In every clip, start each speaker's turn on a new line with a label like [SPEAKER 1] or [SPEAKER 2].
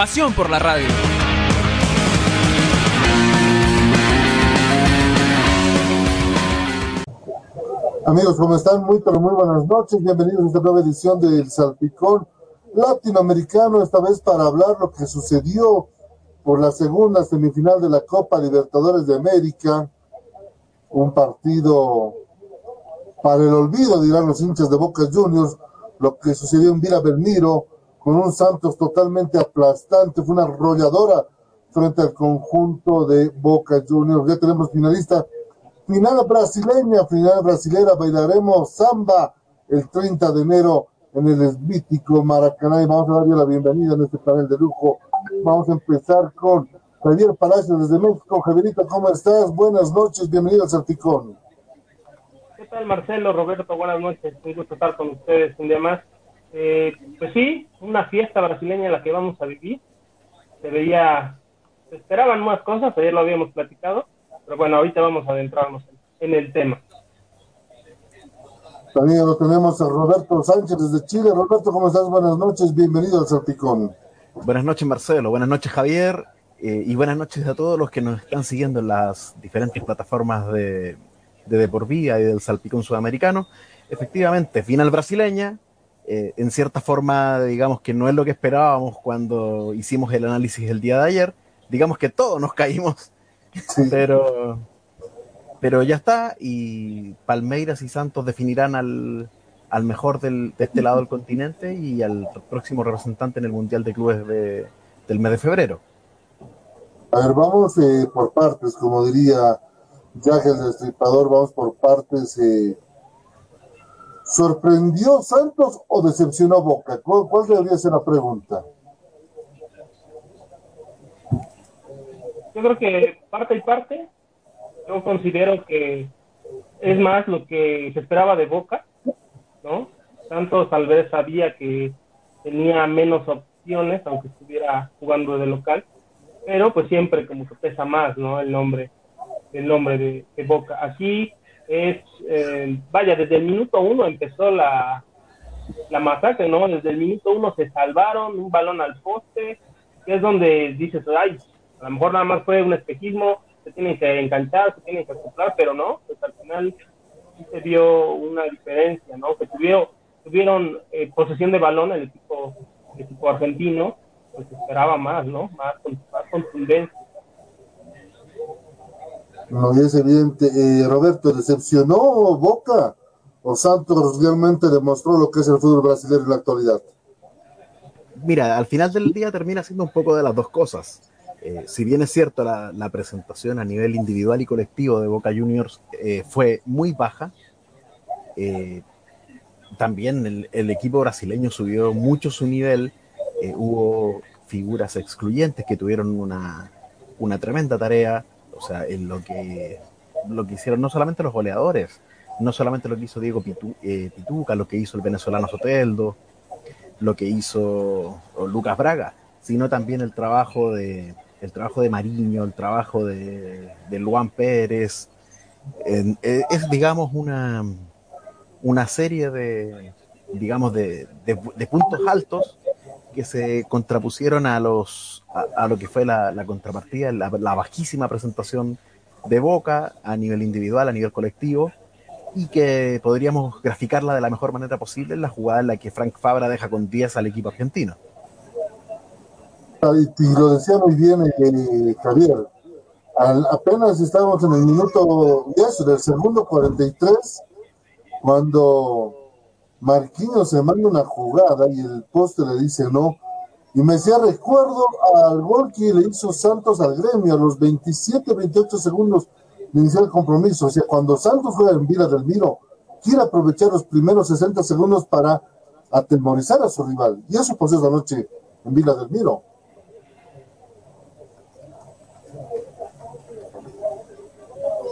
[SPEAKER 1] Pasión por la radio.
[SPEAKER 2] Amigos, ¿cómo están? Muy, pero muy buenas noches. Bienvenidos a esta nueva edición del Salpicón Latinoamericano, esta vez para hablar lo que sucedió por la segunda semifinal de la Copa Libertadores de América. Un partido para el olvido, dirán los hinchas de Boca Juniors, lo que sucedió en Vila Belmiro, con un Santos totalmente aplastante, fue una arrolladora frente al conjunto de Boca Juniors. Ya tenemos finalista, final brasileña, final brasilera, bailaremos samba el 30 de enero en el esbítico Maracaná y vamos a darle la bienvenida en este panel de lujo. Vamos a empezar con Javier Palacio desde México. Javierito, ¿cómo estás? Buenas noches, bienvenido al Sarticón.
[SPEAKER 3] ¿Qué tal Marcelo, Roberto? Buenas noches, un gusto estar con ustedes un día más. Eh, pues sí, una fiesta brasileña en la que vamos a vivir. Se veía, se esperaban más cosas, ayer lo habíamos platicado, pero bueno, ahorita vamos a adentrarnos en el tema.
[SPEAKER 2] También lo tenemos a Roberto Sánchez desde Chile. Roberto, ¿cómo estás? Buenas noches, bienvenido al Salpicón.
[SPEAKER 4] Buenas noches, Marcelo. Buenas noches, Javier. Eh, y buenas noches a todos los que nos están siguiendo en las diferentes plataformas de, de De Por Vía y del Salpicón Sudamericano. Efectivamente, final brasileña, eh, en cierta forma, digamos que no es lo que esperábamos cuando hicimos el análisis el día de ayer. Digamos que todos nos caímos, sí. pero, pero ya está. Y Palmeiras y Santos definirán al, al mejor del, de este lado del continente y al próximo representante en el Mundial de Clubes de, del mes de febrero.
[SPEAKER 2] A ver, vamos eh, por partes, como diría Jack el Destripador, vamos por partes. Eh, ¿Sorprendió Santos o decepcionó Boca? ¿Cuál, ¿Cuál, debería ser la pregunta?
[SPEAKER 3] Yo creo que parte y parte. Yo considero que es más lo que se esperaba de Boca, ¿no? Santos tal vez sabía que tenía menos opciones, aunque estuviera jugando de local, pero pues siempre como que pesa más, ¿no? El nombre, el nombre de, de Boca. Aquí es, eh, vaya, desde el minuto uno empezó la, la masacre, ¿no? Desde el minuto uno se salvaron, un balón al poste, que es donde dices, ay, a lo mejor nada más fue un espejismo, se tienen que enganchar, se tienen que acoplar, pero no, pues al final sí se vio una diferencia, ¿no? Que tuvieron, tuvieron eh, posesión de balón el equipo, el equipo argentino, pues esperaba más, ¿no? Más, más contundencia.
[SPEAKER 2] No, es evidente. Eh, Roberto, ¿decepcionó Boca o Santos realmente demostró lo que es el fútbol brasileño en la actualidad?
[SPEAKER 4] Mira, al final del día termina siendo un poco de las dos cosas. Eh, si bien es cierto, la, presentación a nivel individual y colectivo de Boca Juniors eh, fue muy baja, también el, el, equipo brasileño subió mucho su nivel. hubo figuras excluyentes que tuvieron una, una tremenda tarea o sea, en lo que, lo que hicieron no solamente los goleadores, no solamente lo que hizo Diego eh, Pituca, lo que hizo el venezolano Soteldo, lo que hizo Lucas Braga, sino también el trabajo de, el trabajo de Mariño, el trabajo de, de Luan Pérez. Eh, es, digamos, una, una serie de, digamos, de, de puntos altos que se contrapusieron a los a, a lo que fue la, la contrapartida, la, la, bajísima presentación de Boca a nivel individual, a nivel colectivo, y que podríamos graficarla de la mejor manera posible en la jugada en la que Frank Fabra deja con 10 al equipo argentino.
[SPEAKER 2] Y lo decía muy bien eh, Javier, al, apenas estábamos en el minuto 10 del segundo 43, cuando Marquinhos se manda una jugada y el poste le dice no. Y me decía, recuerdo al gol que le hizo Santos al gremio a los 27, 28 segundos de iniciar el compromiso. O sea, cuando Santos juega en Vila del Miro, quiere aprovechar los primeros 60 segundos para atemorizar a su rival. Y eso pasó esa noche en Vila del Miro.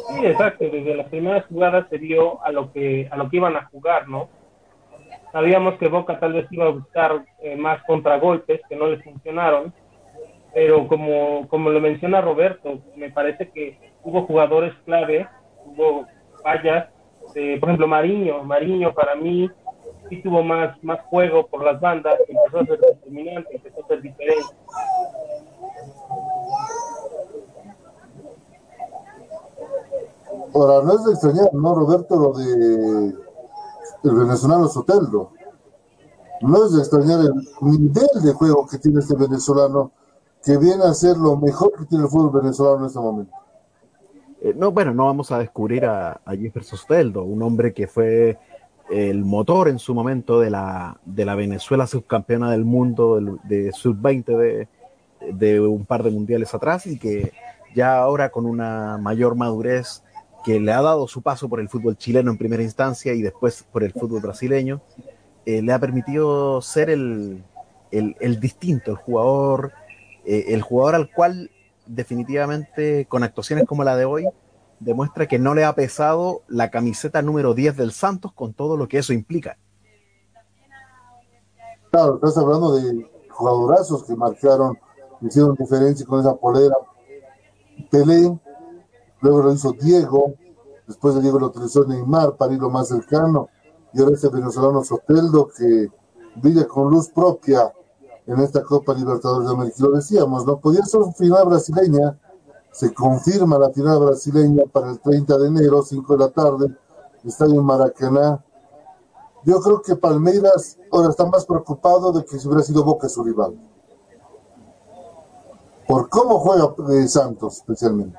[SPEAKER 3] Sí, exacto. Desde las primeras jugadas se vio a lo que a lo que iban a jugar, ¿no? Sabíamos que Boca tal vez iba a buscar eh, más contragolpes que no les funcionaron, pero como, como lo menciona Roberto, me parece que hubo jugadores clave, hubo fallas, de, por ejemplo Mariño, Mariño para mí sí tuvo más, más juego por las bandas, empezó a ser determinante, empezó a ser diferente.
[SPEAKER 2] Ahora, no es de extrañar, ¿no, Roberto? Lo de el venezolano Soteldo. No es de extrañar el nivel de juego que tiene este venezolano, que viene a ser lo mejor que tiene el fútbol venezolano en este momento.
[SPEAKER 4] Eh, no, bueno, no vamos a descubrir a, a Jefferson Soteldo, un hombre que fue el motor en su momento de la, de la Venezuela subcampeona del mundo de, de sub-20 de, de un par de mundiales atrás y que ya ahora con una mayor madurez que le ha dado su paso por el fútbol chileno en primera instancia y después por el fútbol brasileño, eh, le ha permitido ser el, el, el distinto, el jugador, eh, el jugador al cual definitivamente con actuaciones como la de hoy demuestra que no le ha pesado la camiseta número 10 del Santos con todo lo que eso implica.
[SPEAKER 2] Claro, estás hablando de jugadorazos que marcaron, hicieron diferencia con esa polera. Pelé, luego lo hizo Diego, después de Diego lo utilizó Neymar para ir lo más cercano, y ahora este venezolano Soteldo que brilla con luz propia en esta Copa Libertadores de América. Lo decíamos, ¿no? Podía ser una final brasileña, se confirma la final brasileña para el 30 de enero, 5 de la tarde, estadio Maracaná. Yo creo que Palmeiras ahora está más preocupado de que si hubiera sido Boca su rival. Por cómo juega eh, Santos, especialmente.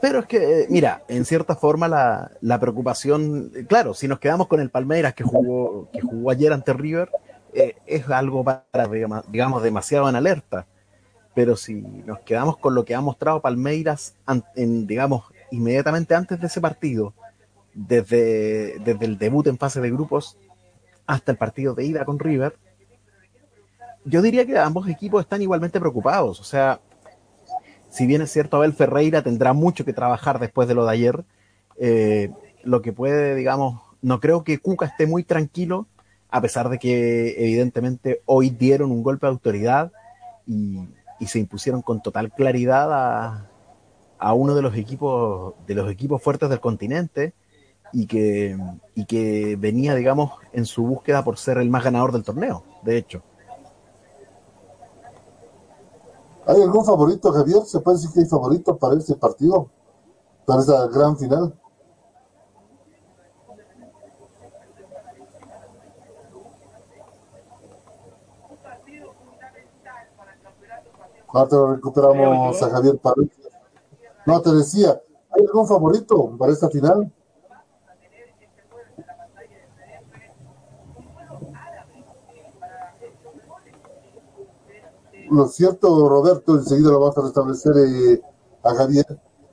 [SPEAKER 4] Pero es que, eh, mira, en cierta forma la, la, preocupación, claro, si nos quedamos con el Palmeiras que jugó, que jugó ayer ante River, eh, es algo para, digamos, demasiado en alerta. Pero si nos quedamos con lo que ha mostrado Palmeiras, digamos, inmediatamente antes de ese partido, desde, desde el debut en fase de grupos hasta el partido de ida con River, yo diría que ambos equipos están igualmente preocupados. O sea, si bien es cierto, Abel Ferreira tendrá mucho que trabajar después de lo de ayer, eh, lo que puede, digamos, no creo que Cuca esté muy tranquilo, a pesar de que evidentemente hoy dieron un golpe de autoridad y, se impusieron con total claridad a, uno de los equipos, de los equipos fuertes del continente y que venía, digamos, en su búsqueda por ser el más ganador del torneo, de hecho.
[SPEAKER 2] ¿Hay algún favorito, Javier? ¿Se puede decir que hay favorito para este partido? Para esta gran final. Ahora te recuperamos a Javier París. No, te decía, ¿hay algún favorito para esta final? Lo cierto, Roberto, enseguida lo vamos a restablecer eh, a Javier,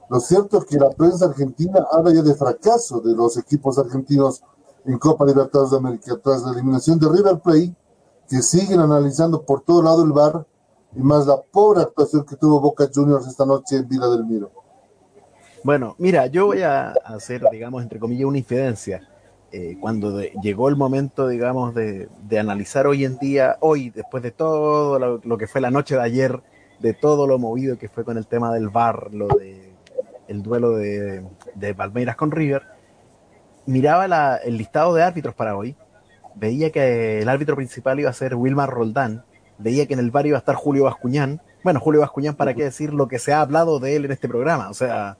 [SPEAKER 2] lo cierto es que la prensa argentina habla ya de fracaso de los equipos argentinos en Copa Libertadores de América tras la eliminación de River Plate, que siguen analizando por todo lado el bar y más la pobre actuación que tuvo Boca Juniors esta noche en Vila del Miro.
[SPEAKER 4] Bueno, mira, yo voy a hacer, digamos, entre comillas, una infidencia eh, cuando de, llegó el momento, digamos, de, de, analizar hoy en día, hoy, después de todo lo, lo, que fue la noche de ayer, de todo lo movido que fue con el tema del VAR, lo de el duelo de, de Palmeiras con River, miraba la, el listado de árbitros para hoy, veía que el árbitro principal iba a ser Wilmar Roldán, veía que en el VAR iba a estar Julio Bascuñán, bueno, Julio Bascuñán, ¿para qué decir lo que se ha hablado de él en este programa? O sea,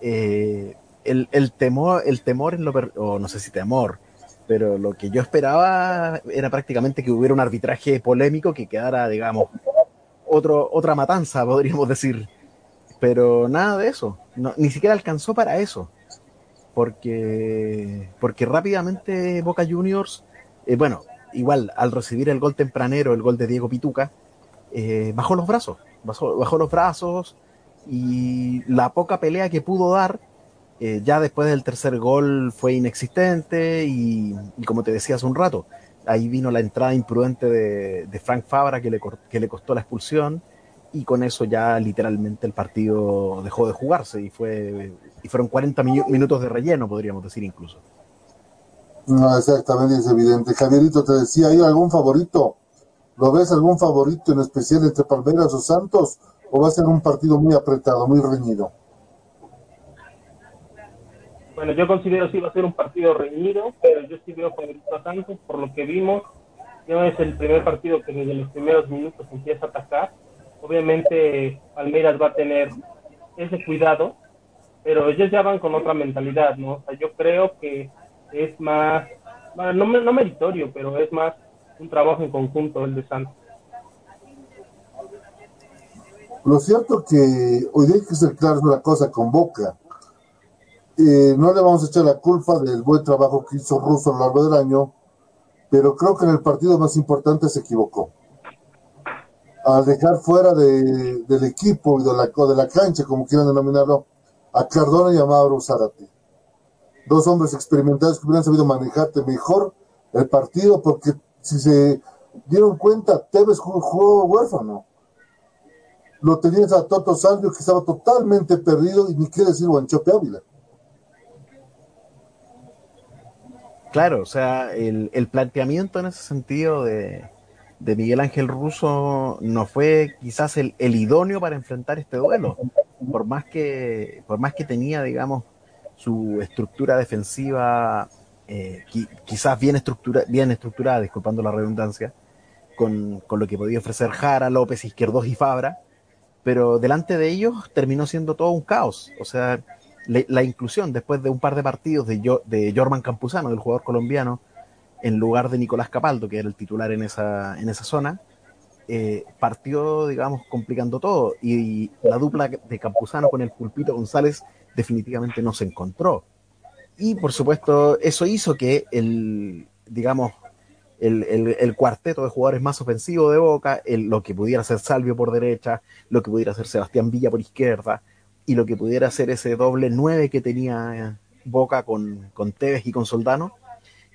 [SPEAKER 4] eh, el, el, temor, el temor en lo, o no sé si temor, pero lo que yo esperaba era prácticamente que hubiera un arbitraje polémico que quedara, digamos, otro, otra matanza, podríamos decir. Pero nada de eso, ni siquiera alcanzó para eso. Porque, porque rápidamente Boca Juniors, eh, bueno, igual al recibir el gol tempranero, el gol de Diego Pituca, eh, bajó los brazos, bajó, bajó los brazos y la poca pelea que pudo dar eh, ya después del tercer gol fue inexistente y, como te decía hace un rato, ahí vino la entrada imprudente de, Frank Fabra que le, que le costó la expulsión y con eso ya literalmente el partido dejó de jugarse y fue y fueron 40 minutos de relleno, podríamos decir incluso.
[SPEAKER 2] No, exactamente, es evidente. Javierito, te decía, ¿hay algún favorito? ¿Lo ves algún favorito en especial entre Palmeiras o Santos? ¿O va a ser un partido muy apretado, muy reñido?
[SPEAKER 3] Bueno, yo considero que va a ser un partido reñido, pero yo sí veo favorito a Santos por lo que vimos. No es el primer partido que desde los primeros minutos empieza a atacar obviamente Palmeiras va a tener ese cuidado, pero ellos ya van con otra mentalidad, ¿no? O sea, yo creo que es más, no, no meritorio, pero es más un trabajo en conjunto el de Santos.
[SPEAKER 2] Lo cierto que hoy hay que ser claro una cosa con Boca. Eh, no le vamos a echar la culpa del buen trabajo que hizo Russo a lo largo del año, pero creo que en el partido más importante se equivocó al dejar fuera de, del equipo y de la, de la cancha, como quieran denominarlo, a Cardona y a Mauro Zárate. Dos hombres experimentados que hubieran sabido manejarte mejor el partido, porque si se dieron cuenta, Tevez jugó, huérfano. Lo tenías a Toto Salvio, que estaba totalmente perdido, y ni qué decir Guanchope Ávila.
[SPEAKER 4] Claro, o sea, el, el planteamiento en ese sentido de, de Miguel Ángel Russo no fue quizás el, idóneo para enfrentar este duelo, por más que, por más que tenía, digamos, su estructura defensiva eh, quizás bien, estructura, bien estructurada, disculpando la redundancia, con, lo que podía ofrecer Jara, López, Izquierdos y Fabra, pero delante de ellos terminó siendo todo un caos. O sea, la inclusión después de un par de partidos de, de Jorman Campuzano, del jugador colombiano, en lugar de Nicolás Capaldo, que era el titular en esa, en esa zona, eh, partió, digamos, complicando todo. Y, la dupla de Campuzano con el Pulpito González definitivamente no se encontró. Y por supuesto, eso hizo que el, digamos, el, cuarteto de jugadores más ofensivo de Boca, lo que pudiera ser Salvio por derecha, lo que pudiera ser Sebastián Villa por izquierda, y lo que pudiera ser ese doble nueve que tenía Boca con, con Tevez y con Soldano,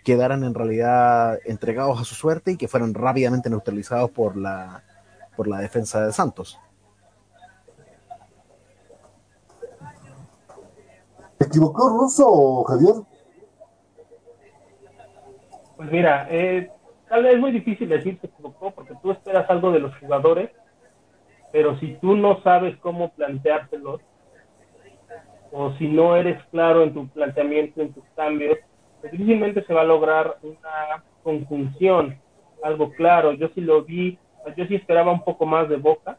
[SPEAKER 4] quedaran en realidad entregados a su suerte y que fueran rápidamente neutralizados por la, por la defensa de Santos.
[SPEAKER 2] ¿Se equivocó Russo, Javier?
[SPEAKER 3] Pues mira, eh, tal vez es muy difícil decir que se equivocó porque tú esperas algo de los jugadores, pero si tú no sabes cómo planteárselos, o si no eres claro en tu planteamiento, en tus cambios, difícilmente se va a lograr una conjunción, algo claro. Yo sí lo vi, yo sí esperaba un poco más de Boca,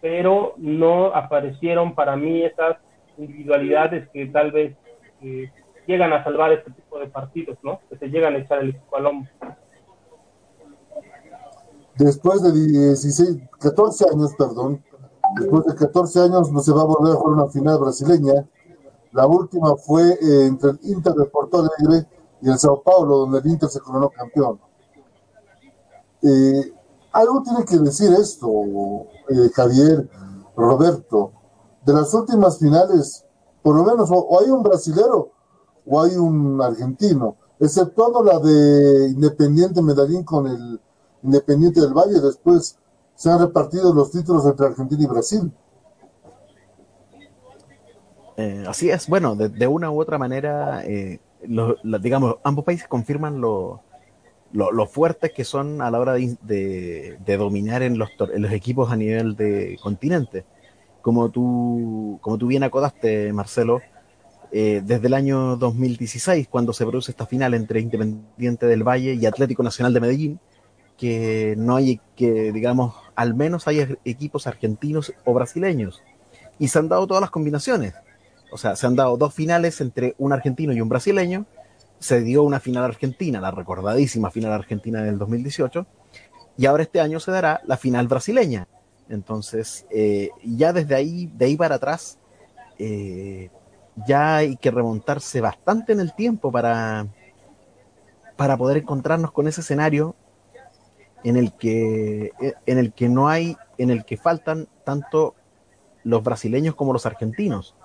[SPEAKER 3] pero no aparecieron para mí esas individualidades que tal vez eh, llegan a salvar este tipo de partidos, ¿no? Que se llegan a echar el equipo al hombro.
[SPEAKER 2] Después de 16, 14 años, perdón, después de 14 años no se va a volver a jugar una final brasileña la última fue eh, entre el Inter de Porto Alegre y el Sao Paulo, donde el Inter se coronó campeón. Eh, algo tiene que decir esto, eh, Javier, Roberto. De las últimas finales, por lo menos, o, hay un brasilero o hay un argentino, exceptuando la de Independiente Medellín con el Independiente del Valle, después se han repartido los títulos entre Argentina y Brasil.
[SPEAKER 4] Eh, así es, bueno, de, una u otra manera, eh, digamos, ambos países confirman lo, fuertes que son a la hora de, dominar en los, en los equipos a nivel de continente. Como tú, como tú bien acodaste, Marcelo, eh, desde el año 2016, cuando se produce esta final entre Independiente del Valle y Atlético Nacional de Medellín, que no hay, que digamos, al menos hay equipos argentinos o brasileños. Y se han dado todas las combinaciones o sea, se han dado dos finales entre un argentino y un brasileño. Se dio una final argentina, la recordadísima final argentina del 2018. Y ahora este año se dará la final brasileña. Entonces, eh, ya desde ahí, de ahí para atrás, eh, ya hay que remontarse bastante en el tiempo para, para poder encontrarnos con ese escenario en el que en el que no hay en el que faltan tanto los brasileños como los argentinos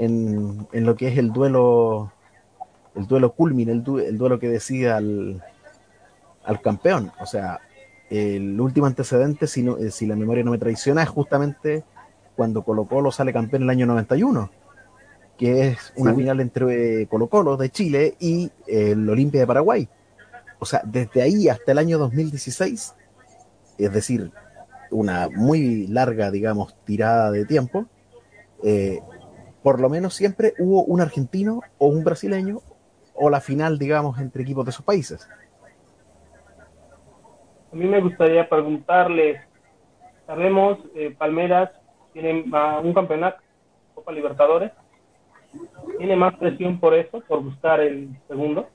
[SPEAKER 4] en, lo que es el duelo, el duelo culmine, el, duelo que decida el, al campeón. O sea, el último antecedente, si, no, si la memoria no me traiciona, es justamente cuando Colo Colo sale campeón en el año 91, que es una final entre Colo Colo de Chile y el Olimpia de Paraguay. O sea, desde ahí hasta el año 2016, es decir, una muy larga, digamos, tirada de tiempo, eh, por lo menos siempre hubo un argentino o un brasileño o la final, digamos, entre equipos de esos países.
[SPEAKER 3] A mí me gustaría preguntarle, sabemos, eh, Palmeras tiene un campeonato, Copa Libertadores, ¿tiene más presión por eso, por buscar el segundo?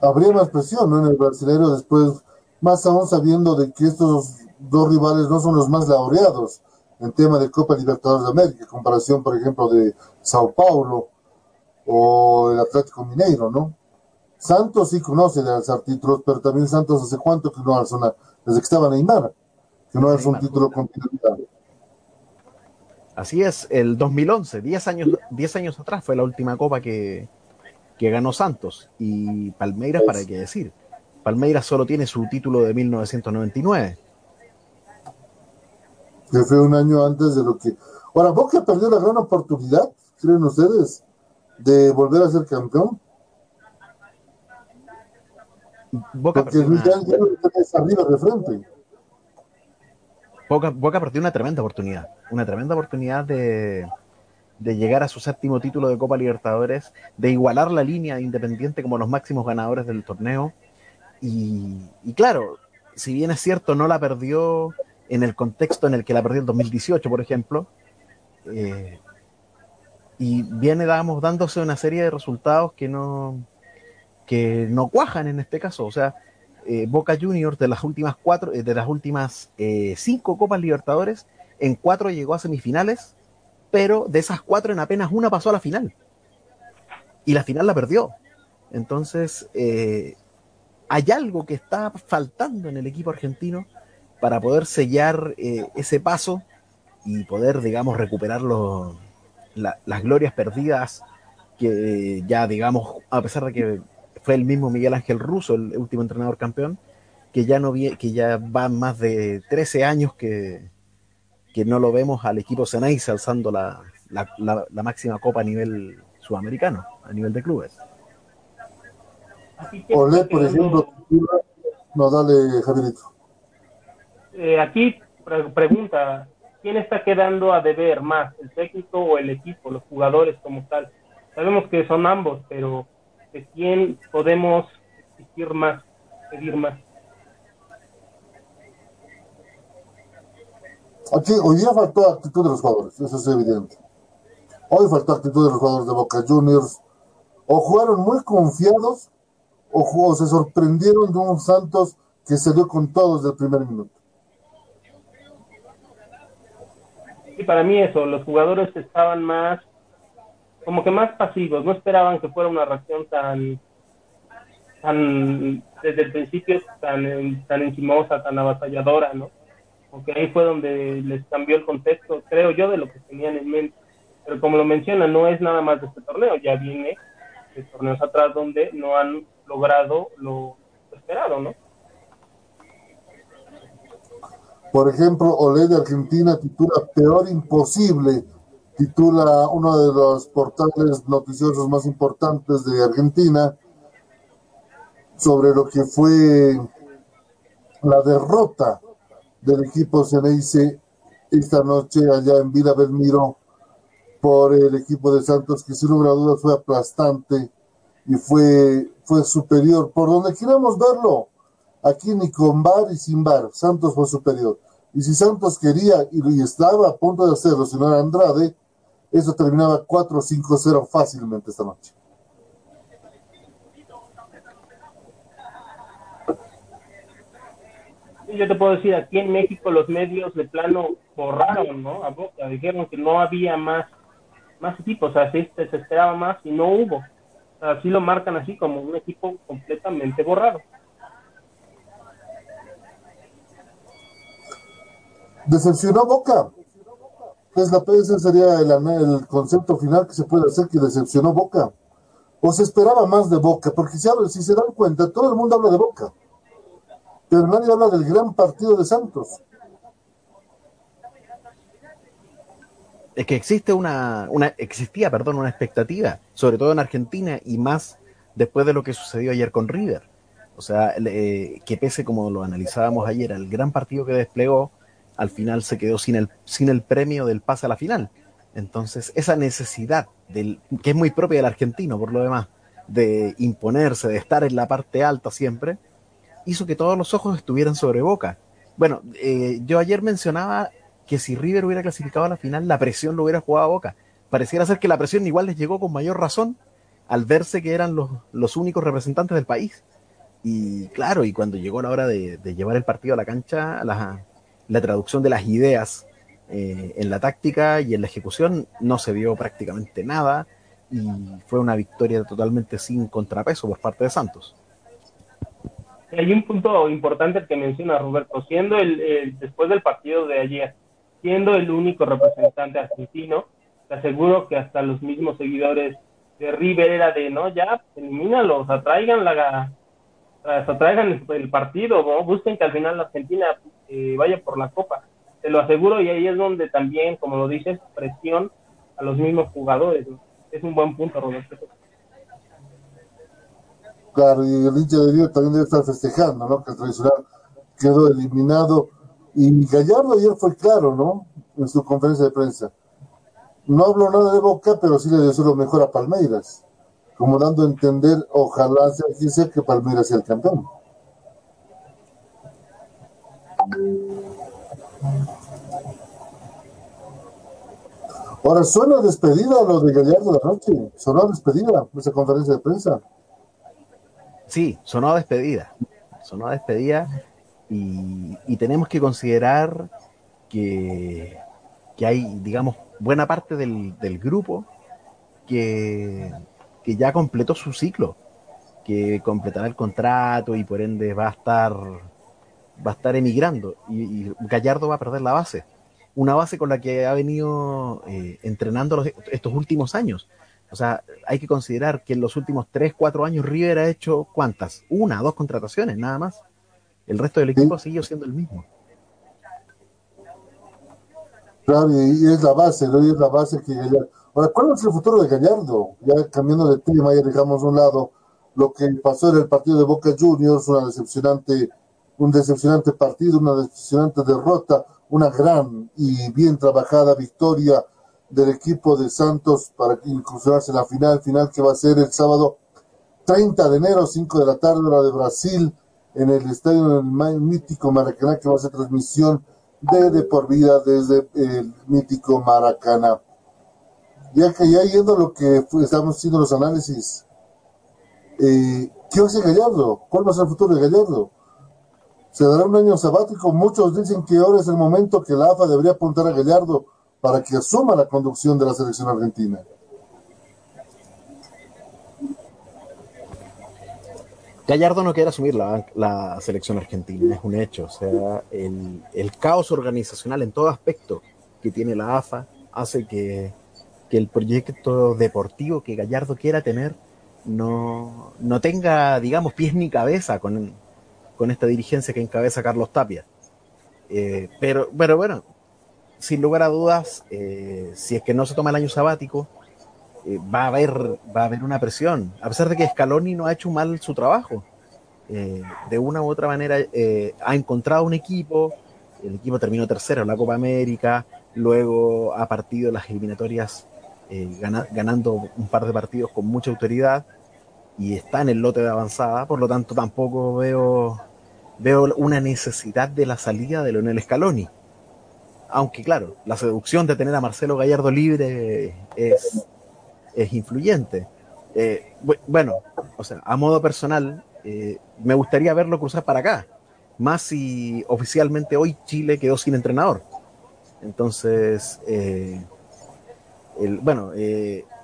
[SPEAKER 2] Habría más presión ¿no? en el brasileño después, más aún sabiendo de que estos dos rivales no son los más laureados en tema de Copa Libertadores de América, en comparación, por ejemplo, de Sao Paulo o el Atlético Mineiro, ¿no? Santos sí conoce de alzar títulos, pero también Santos hace cuánto que no alza una, desde que estaba Neymar, que no alza un título continental.
[SPEAKER 4] Así es, el 2011, 10 años, 10 años atrás fue la última copa que, que ganó Santos. Y Palmeiras, ¿para qué decir? Palmeiras solo tiene su título de 1999
[SPEAKER 2] que fue un año antes de lo que... Ahora, Boca perdió la gran oportunidad, creen ustedes, de volver a ser campeón.
[SPEAKER 4] Boca
[SPEAKER 2] Porque arriba de frente.
[SPEAKER 4] Boca, Boca perdió una tremenda oportunidad, una tremenda oportunidad de, de llegar a su séptimo título de Copa Libertadores, de igualar la línea de Independiente como los máximos ganadores del torneo. Y, y claro, si bien es cierto, no la perdió en el contexto en el que la perdió en 2018, por ejemplo, eh, y viene, digamos, dándose una serie de resultados que no, que no cuajan en este caso. O sea, eh, Boca Juniors de las últimas cuatro, eh, de las últimas cinco Copas Libertadores, en cuatro llegó a semifinales, pero de esas cuatro en apenas una pasó a la final. Y la final la perdió. Entonces, hay algo que está faltando en el equipo argentino para poder sellar eh, ese paso y poder, digamos, recuperar las glorias perdidas que ya, digamos, a pesar de que fue el mismo Miguel Ángel Russo, el último entrenador campeón, que ya no que ya van más de 13 años que, que no lo vemos al equipo Ceneice alzando la, la, máxima copa a nivel sudamericano, a nivel de clubes.
[SPEAKER 2] Olé, por ejemplo, no, dale, Javierito.
[SPEAKER 3] Eh, aquí pregunta, ¿quién está quedando a deber más, el técnico o el equipo, los jugadores como tal? Sabemos que son ambos, pero ¿de quién podemos exigir más, pedir más?
[SPEAKER 2] Aquí hoy día faltó actitud de los jugadores, eso es evidente. Hoy faltó actitud de los jugadores de Boca Juniors. O jugaron muy confiados o, se sorprendieron de un Santos que se dio con todos desde el primer minuto.
[SPEAKER 3] Y para mí eso, los jugadores estaban más, como que más pasivos, no esperaban que fuera una reacción tan, tan desde el principio tan, tan encimosa, tan avasalladora, ¿no? Porque ahí fue donde les cambió el contexto, creo yo, de lo que tenían en mente. Pero como lo menciona, no es nada más de este torneo, ya viene de torneos atrás donde no han logrado lo esperado, ¿no?
[SPEAKER 2] Por ejemplo, Olé de Argentina titula Peor Imposible, titula uno de los portales noticiosos más importantes de Argentina sobre lo que fue la derrota del equipo Ceneice esta noche allá en Vila Belmiro por el equipo de Santos, que sin lugar a dudas fue aplastante y fue, fue superior, por donde queramos verlo Aquí ni con bar y sin bar, Santos fue superior. Y si Santos quería y estaba a punto de hacerlo, si no era Andrade, eso terminaba 4-5-0 fácilmente esta noche.
[SPEAKER 3] Yo te puedo decir, aquí en México los medios de plano borraron, ¿no? A Boca, dijeron que no había más, más equipos, o sea, se, se esperaba más y no hubo. Así lo marcan así como un equipo completamente borrado.
[SPEAKER 2] Decepcionó Boca. Es la, ese sería el, el, concepto final que se puede hacer que decepcionó Boca. ¿O se esperaba más de Boca? Porque si, si se dan cuenta, todo el mundo habla de Boca, pero nadie habla del gran partido de Santos.
[SPEAKER 4] Es que existe una, una, existía, perdón, una expectativa, sobre todo en Argentina y más después de lo que sucedió ayer con River. O sea, eh, que pese como lo analizábamos ayer, al gran partido que desplegó, al final se quedó sin el, sin el premio del pase a la final. Entonces, esa necesidad, del, que es muy propia del argentino por lo demás, de imponerse, de estar en la parte alta siempre, hizo que todos los ojos estuvieran sobre Boca. Bueno, eh, yo ayer mencionaba que si River hubiera clasificado a la final, la presión lo hubiera jugado a Boca. Pareciera ser que la presión igual les llegó con mayor razón al verse que eran los, los únicos representantes del país. Y claro, y cuando llegó la hora de, llevar el partido a la cancha, la, la traducción de las ideas eh, en la táctica y en la ejecución no se vio prácticamente nada y fue una victoria totalmente sin contrapeso por parte de Santos.
[SPEAKER 3] Hay un punto importante que menciona Roberto, siendo el, después del partido de ayer, siendo el único representante argentino, te aseguro que hasta los mismos seguidores de River era de, no, ya, elimínalos, atraigan la, atraigan el, partido, busquen que al final la Argentina eh, vaya por la copa te lo aseguro, y ahí es donde también, como lo dices, presión a los mismos jugadores. Es un buen punto, Roberto.
[SPEAKER 2] Claro, y el hincha de River también debe estar festejando, ¿no? Que el tradicional quedó eliminado. Y Gallardo ayer fue claro, ¿no? En su conferencia de prensa. No habló nada de Boca, pero sí le deseó lo mejor a Palmeiras. Como dando a entender, ojalá sea que Palmeiras sea el campeón. Ahora suena despedida lo de Gallardo de noche, sonó despedida esa conferencia de prensa.
[SPEAKER 4] Sí, sonó despedida, sonó despedida y, y tenemos que considerar que, que, hay, digamos, buena parte del, del grupo que, que ya completó su ciclo, que completará el contrato y por ende va a estar va a estar emigrando y, Gallardo va a perder la base. Una base con la que ha venido eh, entrenando estos últimos años. O sea, hay que considerar que en los últimos 3, 4 años River ha hecho cuántas? Una, dos contrataciones, nada más. El resto del equipo ha seguido siendo el mismo.
[SPEAKER 2] Claro, y es la base, ¿no? Y es la base que Gallardo. Ahora, ¿cuál es el futuro de Gallardo? Ya cambiando de tema, ya dejamos a un lado lo que pasó en el partido de Boca Juniors, una decepcionante un decepcionante partido, una decepcionante derrota, una gran y bien trabajada victoria del equipo de Santos para incursionarse en la final, final que va a ser el sábado 30 de enero, 5 de la tarde, hora de Brasil, en el estadio del mítico Maracaná, que va a ser transmisión de, por vida desde el mítico Maracaná. Ya que ya yendo lo que estamos haciendo los análisis, eh, ¿qué va a Gallardo? ¿Cuál va a ser el futuro de Gallardo? Se dará un año sabático. Muchos dicen que ahora es el momento que la AFA debería apuntar a Gallardo para que asuma la conducción de la selección argentina.
[SPEAKER 4] Gallardo no quiere asumir la, selección argentina, es un hecho. O sea, el, caos organizacional en todo aspecto que tiene la AFA hace que, que el proyecto deportivo que Gallardo quiera tener no, no tenga, digamos, pies ni cabeza con, con esta dirigencia que encabeza Carlos Tapia. Eh, pero, pero bueno, sin lugar a dudas, eh, si es que no se toma el año sabático, eh, va, a haber, va a haber una presión, a pesar de que Scaloni no ha hecho mal su trabajo. de una u otra manera ha encontrado un equipo, el equipo terminó tercero en la Copa América, luego ha partido las eliminatorias ganando un par de partidos con mucha autoridad y está en el lote de avanzada, por lo tanto tampoco veo veo una necesidad de la salida de Leonel Scaloni. Aunque claro, la seducción de tener a Marcelo Gallardo libre es, es influyente. Eh, bueno, o sea, a modo personal, eh, me gustaría verlo cruzar para acá. Más si oficialmente hoy Chile quedó sin entrenador. Entonces, eh, bueno,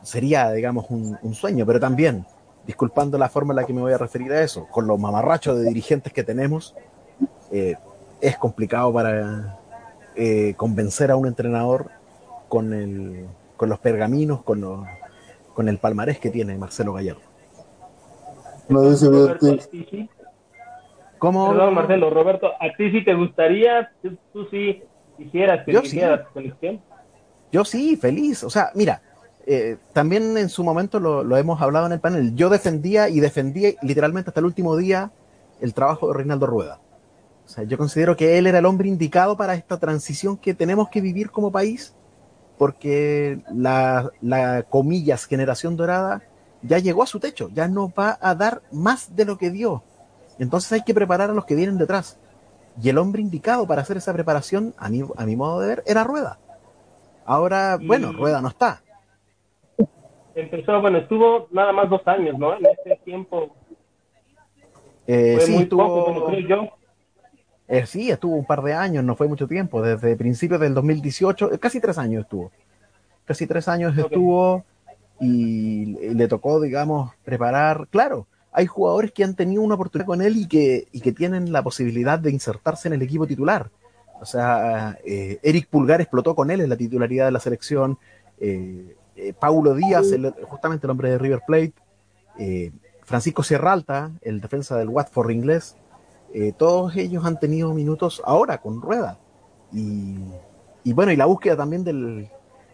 [SPEAKER 4] sería, digamos, un sueño, pero también disculpando la forma en la que me voy a referir a eso, con los mamarrachos de dirigentes que tenemos, eh, es complicado para eh, convencer a un entrenador con, el, con los pergaminos, con, con el palmarés que tiene Marcelo Gallardo.
[SPEAKER 2] No evidente.
[SPEAKER 3] ¿Cómo? Perdón, Marcelo, Roberto, ¿a ti sí te gustaría? ¿Tú, sí quisieras que
[SPEAKER 4] Yo
[SPEAKER 3] selección?
[SPEAKER 4] Yo sí, feliz. O sea, mira, eh, también en su momento lo, lo, hemos hablado en el panel. Yo defendía y defendí literalmente hasta el último día el trabajo de Reinaldo Rueda. O sea, yo considero que él era el hombre indicado para esta transición que tenemos que vivir como país, porque la, la comillas generación dorada ya llegó a su techo, ya no va a dar más de lo que dio. Entonces hay que preparar a los que vienen detrás. Y el hombre indicado para hacer esa preparación, a mi, a mi modo de ver, era Rueda. Ahora, bueno, Rueda no está.
[SPEAKER 3] Empezó, bueno, estuvo nada más dos años, ¿no? En ese tiempo.
[SPEAKER 4] Eh, sí, estuvo, yo. Eh, sí, estuvo un par de años, no fue mucho tiempo, desde principios del 2018, eh, casi tres años estuvo. Casi tres años estuvo y le tocó, digamos, preparar. Claro, hay jugadores que han tenido una oportunidad con él y que, y que tienen la posibilidad de insertarse en el equipo titular. O sea, eh, Eric Pulgar explotó con él en la titularidad de la selección. Eh, eh, Paulo Díaz, justamente el hombre de River Plate. Francisco Sierralta, el defensa del Watford inglés. todos ellos han tenido minutos ahora con rueda. Y, y bueno, y la búsqueda también del,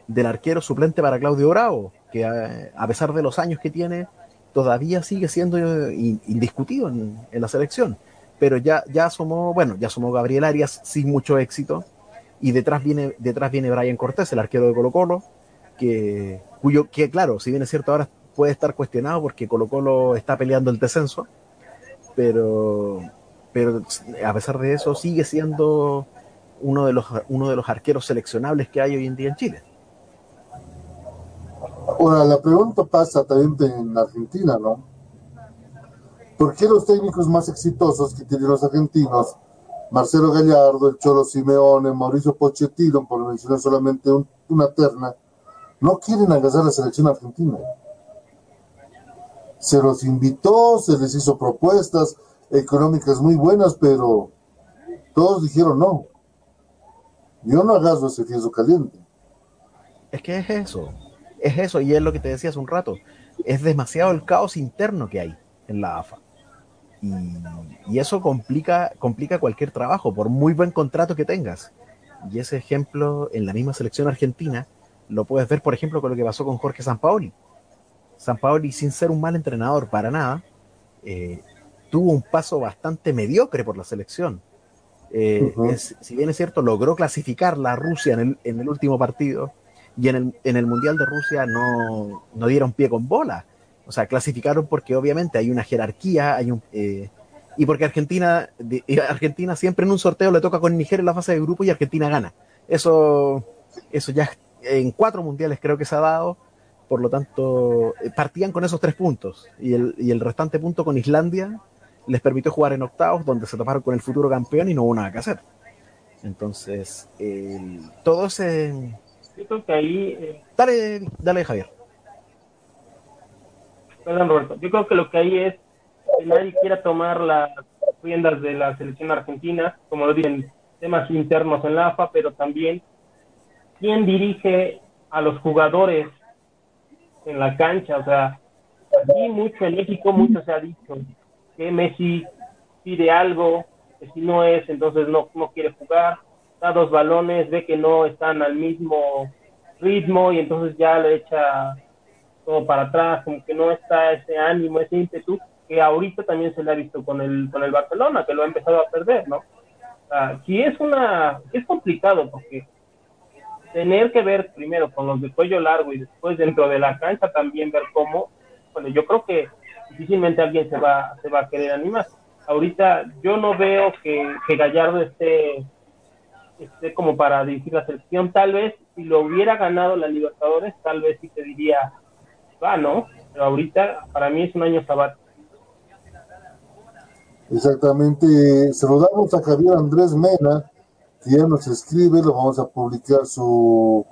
[SPEAKER 4] del arquero suplente para Claudio Bravo, que a, pesar de los años que tiene, todavía sigue siendo indiscutido en, en la selección pero ya, ya asomó, bueno, ya asomó Gabriel Arias sin mucho éxito, y detrás viene, detrás viene Brian Cortés, el arquero de Colo Colo, que, cuyo, que claro, si bien es cierto ahora puede estar cuestionado porque Colo Colo está peleando el descenso, pero, pero a pesar de eso sigue siendo uno de los, uno de los arqueros seleccionables que hay hoy en día en Chile.
[SPEAKER 2] Ahora, la pregunta pasa también en Argentina, ¿no? ¿Por qué los técnicos más exitosos que tienen los argentinos, Marcelo Gallardo, el Cholo Simeone, Mauricio Pochettino, por mencionar solamente una terna, no quieren agasar la selección argentina? Se los invitó, se les hizo propuestas económicas muy buenas, pero todos dijeron no. Yo no agaso ese fieso caliente.
[SPEAKER 4] Es que es eso, es eso, y es lo que te decía hace un rato. Es demasiado el caos interno que hay en la AFA. Y, eso complica, complica cualquier trabajo, por muy buen contrato que tengas. Y ese ejemplo en la misma selección argentina lo puedes ver, por ejemplo, con lo que pasó con Jorge Sampaoli. Sampaoli, sin ser un mal entrenador para nada, eh, tuvo un paso bastante mediocre por la selección. Eh, si bien es cierto, logró clasificar la Rusia en el, último partido y en el, en el Mundial de Rusia no, no dieron pie con bola. O sea, clasificaron porque obviamente hay una jerarquía, hay un, eh, y porque Argentina, Argentina siempre en un sorteo le toca con Nigeria en la fase de grupo y Argentina gana. Eso, eso ya en cuatro mundiales creo que se ha dado. Por lo tanto, eh, partían con esos tres puntos y el, y el restante punto con Islandia les permitió jugar en octavos, donde se toparon con el futuro campeón y no hubo nada que hacer. Entonces, todo ese.
[SPEAKER 3] Yo creo que ahí. Eh,
[SPEAKER 4] dale, dale, Javier.
[SPEAKER 3] Perdón, Roberto. Yo creo que lo que hay es que nadie quiera tomar las riendas de la selección argentina, como lo dicen, temas internos en la AFA, pero también quién dirige a los jugadores en la cancha. O sea, aquí mucho en México, mucho se ha dicho que Messi pide algo, que si no es, entonces no, no quiere jugar, da dos balones, ve que no están al mismo ritmo y entonces ya le echa todo para atrás, como que no está ese ánimo, ese ímpetu que ahorita también se le ha visto con el con el Barcelona, que lo ha empezado a perder, ¿no? O sea, sí es una es complicado porque tener que ver primero con los de cuello largo y después dentro de la cancha también ver cómo, bueno, yo creo que difícilmente alguien se va se va a querer animar. Ahorita yo no veo que, que Gallardo esté esté como para dirigir la selección, tal vez si lo hubiera ganado la Libertadores, tal vez sí te diría va, ¿no? Pero ahorita para mí es un año sabático.
[SPEAKER 2] Exactamente. Saludamos a Javier Andrés Mena, que ya nos escribe, lo vamos a publicar su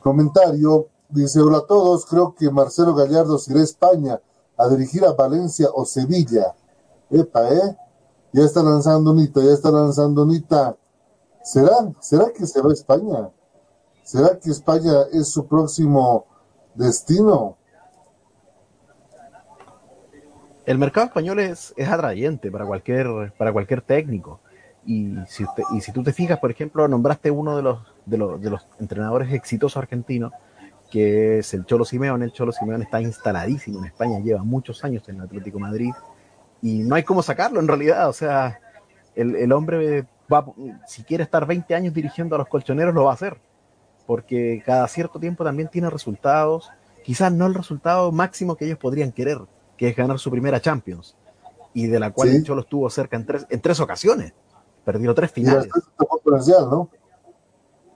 [SPEAKER 2] comentario. Dice, hola a todos, creo que Marcelo Gallardo se irá a España a dirigir a Valencia o Sevilla. Epa, ¿eh? Ya está lanzando Nita, ya está lanzando Nita. ¿Será? ¿Será que se va a España? ¿Será que España es su próximo destino?
[SPEAKER 4] el mercado español es, es atrayente para cualquier, para cualquier técnico. Y si, usted, y si tú te fijas, por ejemplo, nombraste uno de los, de los, de los entrenadores exitosos argentinos, que es el Cholo Simeone. El Cholo Simeone está instaladísimo en España, lleva muchos años en el Atlético de Madrid y no hay cómo sacarlo en realidad. O sea, el, el hombre va, si quiere estar 20 años dirigiendo a los colchoneros, lo va a hacer, porque cada cierto tiempo también tiene resultados, quizás no el resultado máximo que ellos podrían querer, que es ganar su primera Champions, y de la cual sí. el Cholo estuvo cerca en tres, en tres ocasiones, perdió tres finales.
[SPEAKER 2] ¿no?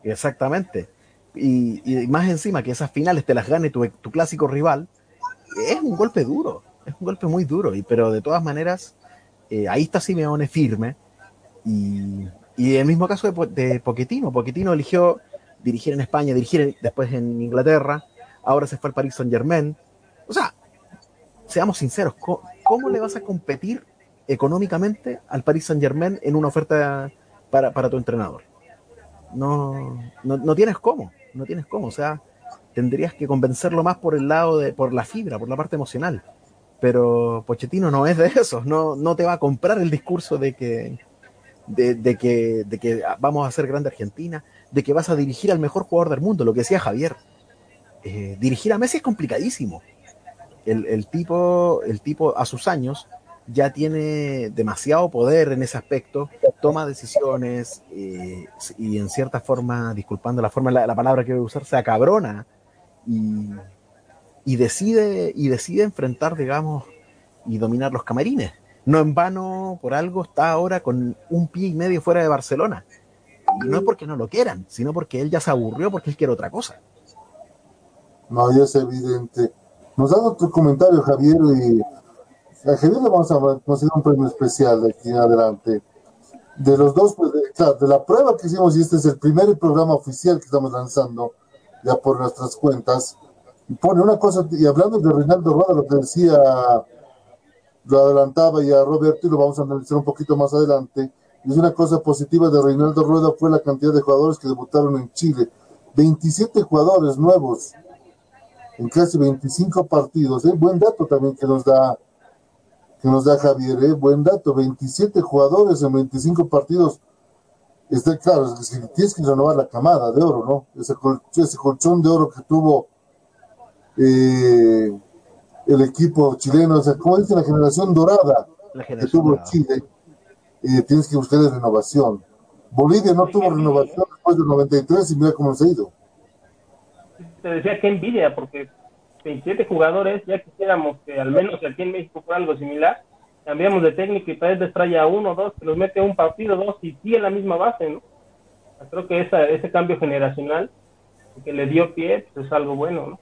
[SPEAKER 4] Exactamente. Y, y, más encima que esas finales te las gane tu, tu, clásico rival, es un golpe duro, es un golpe muy duro, y, pero de todas maneras, eh, ahí está Simeone firme, y, y el mismo caso de, de Pochettino, Pochettino eligió dirigir en España, dirigir después en Inglaterra, ahora se fue al Paris Saint Germain, o sea, seamos sinceros, ¿cómo, ¿cómo, le vas a competir económicamente al Paris Saint Germain en una oferta para, para tu entrenador? No, no, no, tienes cómo, no tienes cómo, o sea, tendrías que convencerlo más por el lado de, por la fibra, por la parte emocional. Pero Pochettino no es de eso, no, no te va a comprar el discurso de que, de, de, que, de que vamos a ser grande Argentina, de que vas a dirigir al mejor jugador del mundo, lo que decía Javier. Eh, dirigir a Messi es complicadísimo. El, el, tipo, el tipo a sus años ya tiene demasiado poder en ese aspecto, toma decisiones eh, y en cierta forma, disculpando la forma, la, la, palabra que voy a usar, se acabrona y, y, decide, y decide enfrentar, digamos, y dominar los camarines. No en vano, por algo, está ahora con un pie y medio fuera de Barcelona. Y no es porque no lo quieran, sino porque él ya se aburrió porque él quiere otra cosa.
[SPEAKER 2] No, ya es evidente. Nos da otro comentario, Javier, y a le vamos a conceder un premio especial de aquí en adelante. De los dos, pues, de, claro, de la prueba que hicimos, y este es el primer programa oficial que estamos lanzando, ya por nuestras cuentas, pone una cosa, y hablando de Reinaldo Rueda, lo que decía, lo adelantaba y a Roberto, y lo vamos a analizar un poquito más adelante, es una cosa positiva de Reinaldo Rueda fue la cantidad de jugadores que debutaron en Chile. 27 jugadores nuevos en casi 25 partidos. ¿eh? Buen dato también que nos da que nos da Javier, ¿eh? buen dato, 27 jugadores en 25 partidos. Está claro, es que tienes que renovar la camada de oro, ¿no? Ese, col ese colchón de oro que tuvo eh, el equipo chileno, o sea, como dice la generación dorada
[SPEAKER 4] la
[SPEAKER 2] generación que tuvo
[SPEAKER 4] dorada.
[SPEAKER 2] Chile, eh, tienes que buscar renovación. Bolivia no tuvo renovación después del 93 y mira cómo se ha ido.
[SPEAKER 3] Te decía que envidia, porque 27 jugadores, ya quisiéramos que al menos aquí en México fuera algo similar, cambiamos de técnico y vez trae a uno, dos, que los mete a un partido, dos, y sigue la misma base, ¿no? Creo que esa, ese cambio generacional que le dio pie, pues es algo bueno, ¿no?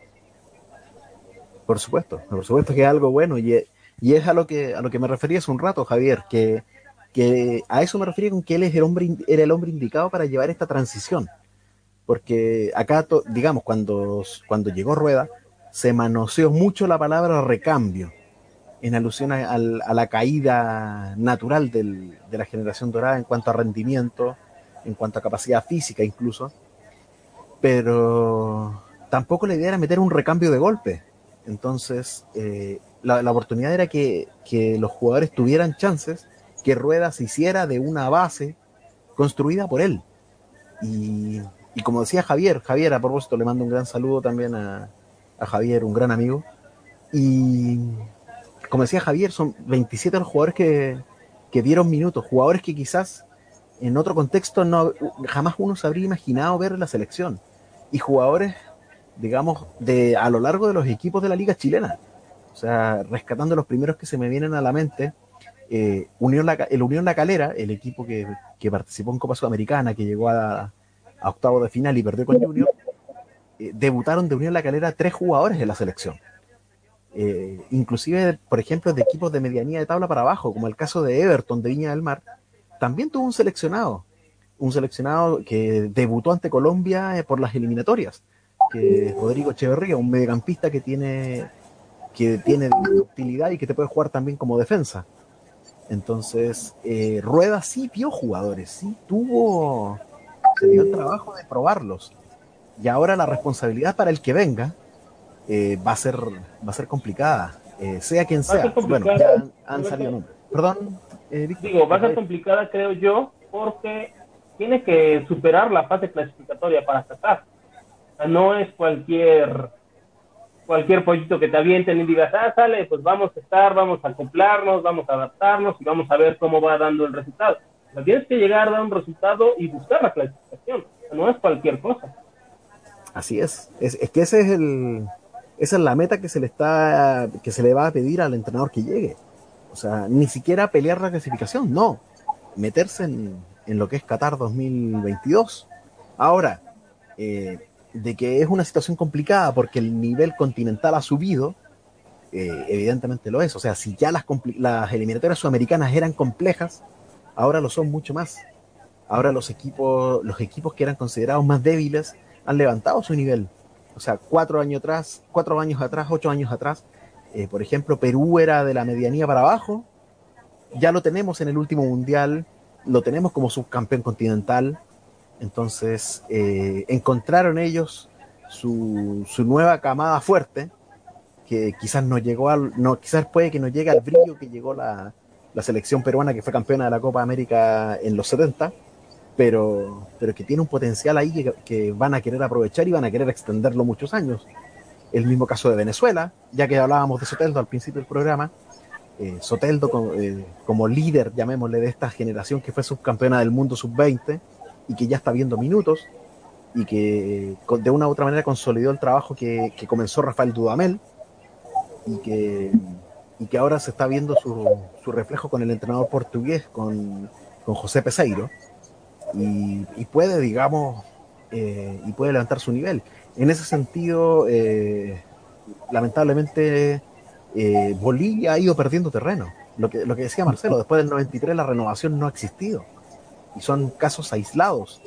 [SPEAKER 4] Por supuesto, por supuesto que es algo bueno y y es a lo que a lo que me refería hace un rato, Javier, que, que a eso me refería con que él es el hombre, era el hombre indicado para llevar esta transición. Porque acá, to, digamos, cuando, cuando llegó Rueda, se manoseó mucho la palabra recambio, en alusión a, la caída natural de la generación dorada en cuanto a rendimiento, en cuanto a capacidad física incluso. Pero tampoco la idea era meter un recambio de golpe. Entonces, eh, la, oportunidad era que, los jugadores tuvieran chances, que Rueda se hiciera de una base construida por él. Y, y, como decía Javier, Javier, a propósito, le mando un gran saludo también a, a Javier, un gran amigo. Y como decía Javier, son 27 los jugadores que, que dieron minutos, jugadores que quizás en otro contexto no, jamás uno se habría imaginado ver en la selección. Y jugadores digamos, de, a lo largo de los equipos de la liga chilena. O sea, rescatando los primeros que se me vienen a la mente, eh, Unión la, el Unión La Calera, el equipo que, que, participó en Copa Sudamericana, que llegó a, a octavo de final y perdió con Junior, debutaron de Unión La Calera tres jugadores en la selección. Eh, inclusive, por ejemplo, de equipos de medianía de tabla para abajo, como el caso de Everton de Viña del Mar, también tuvo un seleccionado, un seleccionado que debutó ante Colombia eh, por las eliminatorias que es Rodrigo Echeverría, un mediocampista que tiene que tiene utilidad y que te puede jugar también como defensa. Entonces, eh, Rueda sí vio jugadores, sí tuvo, se dio el trabajo de probarlos. Y ahora la responsabilidad para el que venga eh, va, a ser, va a ser complicada. eh, sea quien sea. Bueno, ya han, han salido nombres. Perdón,
[SPEAKER 3] eh, Digo, va a ser complicada, creo yo, porque tiene que superar la fase clasificatoria para Qatar. O sea, no es cualquier cualquier pollito que te avienten y digas, ah, sale, pues vamos a estar, vamos a acoplarnos, vamos a adaptarnos y vamos a ver cómo va dando el resultado. O sea, tienes que llegar a dar un resultado y buscar la clasificación. no es cualquier cosa.
[SPEAKER 4] Así es. es. Que ese es el, esa es la meta que se le está, que se le va a pedir al entrenador que llegue. O sea, ni siquiera pelear la clasificación, no. Meterse en, lo que es Qatar 2022. Ahora, eh, de que es una situación complicada porque el nivel continental ha subido, eh, evidentemente lo es. O sea, si ya las, las eliminatorias sudamericanas eran complejas, ahora lo son mucho más. Ahora los equipos, los equipos que eran considerados más débiles han levantado su nivel. O sea, cuatro años atrás, cuatro años atrás, ocho años atrás, eh, por ejemplo, Perú era de la medianía para abajo, ya lo tenemos en el último mundial, lo tenemos como subcampeón continental, entonces eh, encontraron ellos su, nueva camada fuerte, que quizás no llegó al, no, quizás puede que no llegue al brillo que llegó la, selección peruana que fue campeona de la Copa América en los 70, pero, pero que tiene un potencial ahí que, que van a querer aprovechar y van a querer extenderlo muchos años. El mismo caso de Venezuela, ya que hablábamos de Soteldo al principio del programa. Eh, Soteldo eh, como, líder, llamémosle, de esta generación que fue subcampeona del mundo sub-20 y que ya está viendo minutos y que de una u otra manera consolidó el trabajo que, comenzó Rafael Dudamel y que, y que ahora se está viendo su, reflejo con el entrenador portugués, con, José Peseiro, y, puede, digamos, eh, y puede levantar su nivel en ese sentido, eh, lamentablemente, eh, Bolivia ha ido perdiendo terreno. Lo que, lo que decía Marcelo, después del 93 la renovación no ha existido. Y son casos aislados.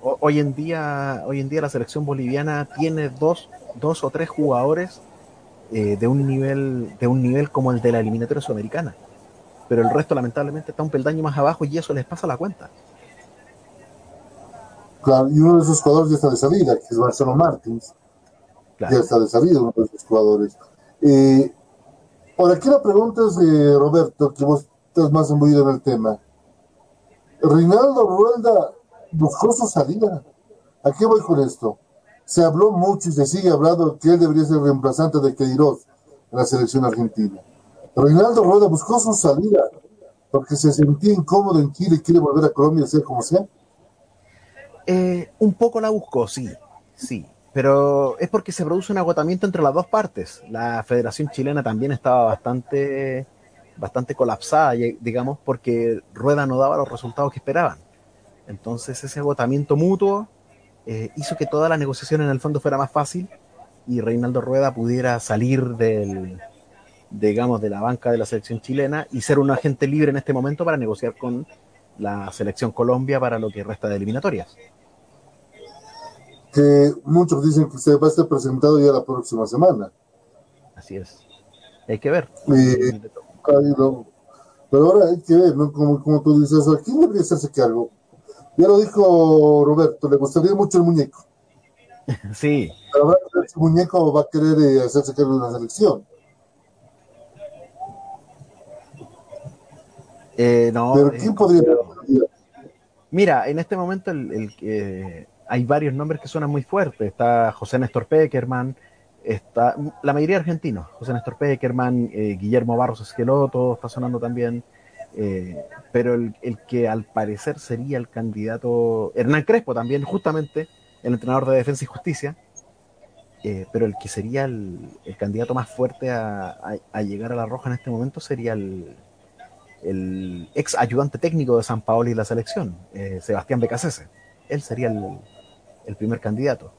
[SPEAKER 4] hoy, en día, hoy en día la selección boliviana tiene dos, dos o tres jugadores de, un nivel, de un nivel como el de la eliminatoria sudamericana. Pero el resto lamentablemente está un peldaño más abajo y eso les pasa la cuenta.
[SPEAKER 2] Claro, y uno de esos jugadores ya está de salida, que es Marcelo Martins. Ya está de salida uno de esos jugadores. Eh, ahora, aquí la pregunta es de Roberto, que vos estás más envuelto en el tema. Reinaldo Ruelda buscó su salida. ¿A qué voy con esto? Se habló mucho y se sigue hablando que él debería ser reemplazante de Queiroz en la selección argentina. Reinaldo Rueda buscó su salida porque se sentía incómodo en Chile y quiere volver a Colombia, sea como sea.
[SPEAKER 4] Eh, un poco la buscó, sí, sí, pero es porque se produce un agotamiento entre las dos partes. La Federación Chilena también estaba bastante, bastante colapsada, digamos, porque Rueda no daba los resultados que esperaban. Entonces ese agotamiento mutuo eh, hizo que toda la negociación en el fondo fuera más fácil y Reinaldo Rueda pudiera salir del, digamos, de la banca de la selección chilena y ser un agente libre en este momento para negociar con la selección Colombia para lo que resta de eliminatorias
[SPEAKER 2] que muchos dicen que se va a estar presentado ya la próxima semana.
[SPEAKER 4] Así es. Hay que ver.
[SPEAKER 2] pero ahora hay que ver, ¿no? Como, como tú dices, ¿a quién debería hacerse cargo? Ya lo dijo Roberto, le gustaría mucho el muñeco.
[SPEAKER 4] Sí.
[SPEAKER 2] Pero el muñeco va a querer eh, hacerse cargo de la selección.
[SPEAKER 4] Eh, no,
[SPEAKER 2] pero ¿quién podría?
[SPEAKER 4] Mira, en este momento el, el, hay varios nombres que suenan muy fuertes. Está José Néstor Peckerman, está la mayoría argentinos. José Néstor Peckerman, eh, Guillermo Barros Esqueloto está sonando también. Eh, pero el, que al parecer sería el candidato, Hernán Crespo también, justamente el entrenador de Defensa y Justicia, eh, pero el que sería el, candidato más fuerte a, llegar a la Roja en este momento sería el, ex ayudante técnico de San Paolo y la selección, Sebastián Becasese. Él sería el, el primer candidato.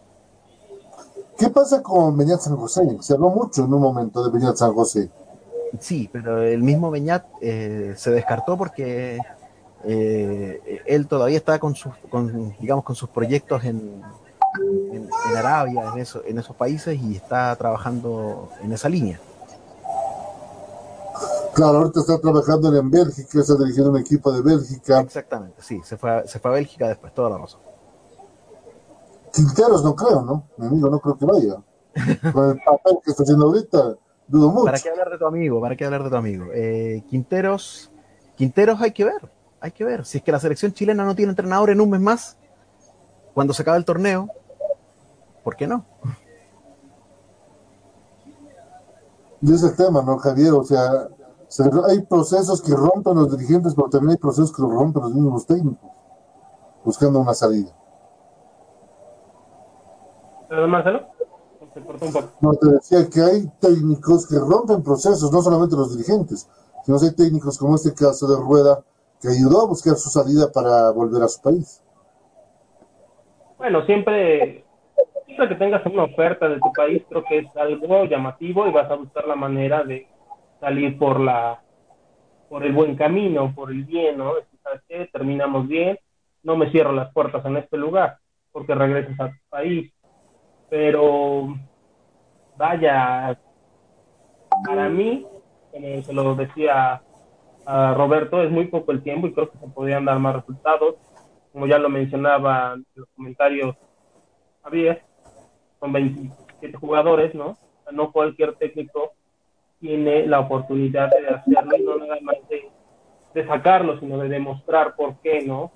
[SPEAKER 2] ¿Qué pasa con Beñat San José? Se habló mucho en un momento de Beñat San José.
[SPEAKER 4] Sí, pero el mismo Beñat eh, se descartó porque eh, él todavía está con sus, digamos, con sus proyectos en, en, Arabia, en, eso, en esos países y está trabajando en esa línea.
[SPEAKER 2] Claro, ahorita está trabajando en Bélgica, está dirigiendo un equipo de Bélgica.
[SPEAKER 4] Exactamente, sí, se fue, se fue a Bélgica después, toda la razón.
[SPEAKER 2] Quinteros no creo, ¿no? Mi amigo no creo que vaya. Con el papel que está haciendo ahorita, Dudo mucho.
[SPEAKER 4] ¿Para qué hablar de tu amigo? ¿Para qué hablar de tu amigo? Eh, Quinteros, Quinteros hay que ver, hay que ver. Si es que la selección chilena no tiene entrenador en un mes más, cuando se acabe el torneo, ¿por qué no?
[SPEAKER 2] Y ese tema, ¿no, Javier? O sea, se- hay procesos que rompen los dirigentes, pero también hay procesos que los rompen los mismos técnicos, buscando una salida.
[SPEAKER 3] ¿Perdón, Marcelo? Se cortó un poco.
[SPEAKER 2] No, te decía que hay técnicos que rompen procesos, no solamente los dirigentes, sino que hay técnicos como este caso de Rueda, que ayudó a buscar su salida para volver a su país.
[SPEAKER 3] Bueno, siempre, siempre que tengas una oferta de tu país, creo que es algo llamativo y vas a buscar la manera de salir por la por el buen camino, por el bien, ¿no? Decir, ¿Sabes qué? Terminamos bien, no me cierro las puertas en este lugar porque regresas a tu país. Pero, vaya, para mí, como se lo decía a Roberto, es muy poco el tiempo y creo que se podrían dar más resultados como ya lo mencionaba en los comentarios Javier, son 27 jugadores, ¿no? No cualquier técnico tiene la oportunidad de hacerlo y no nada más de, sacarlo, sino de demostrar por qué, ¿no?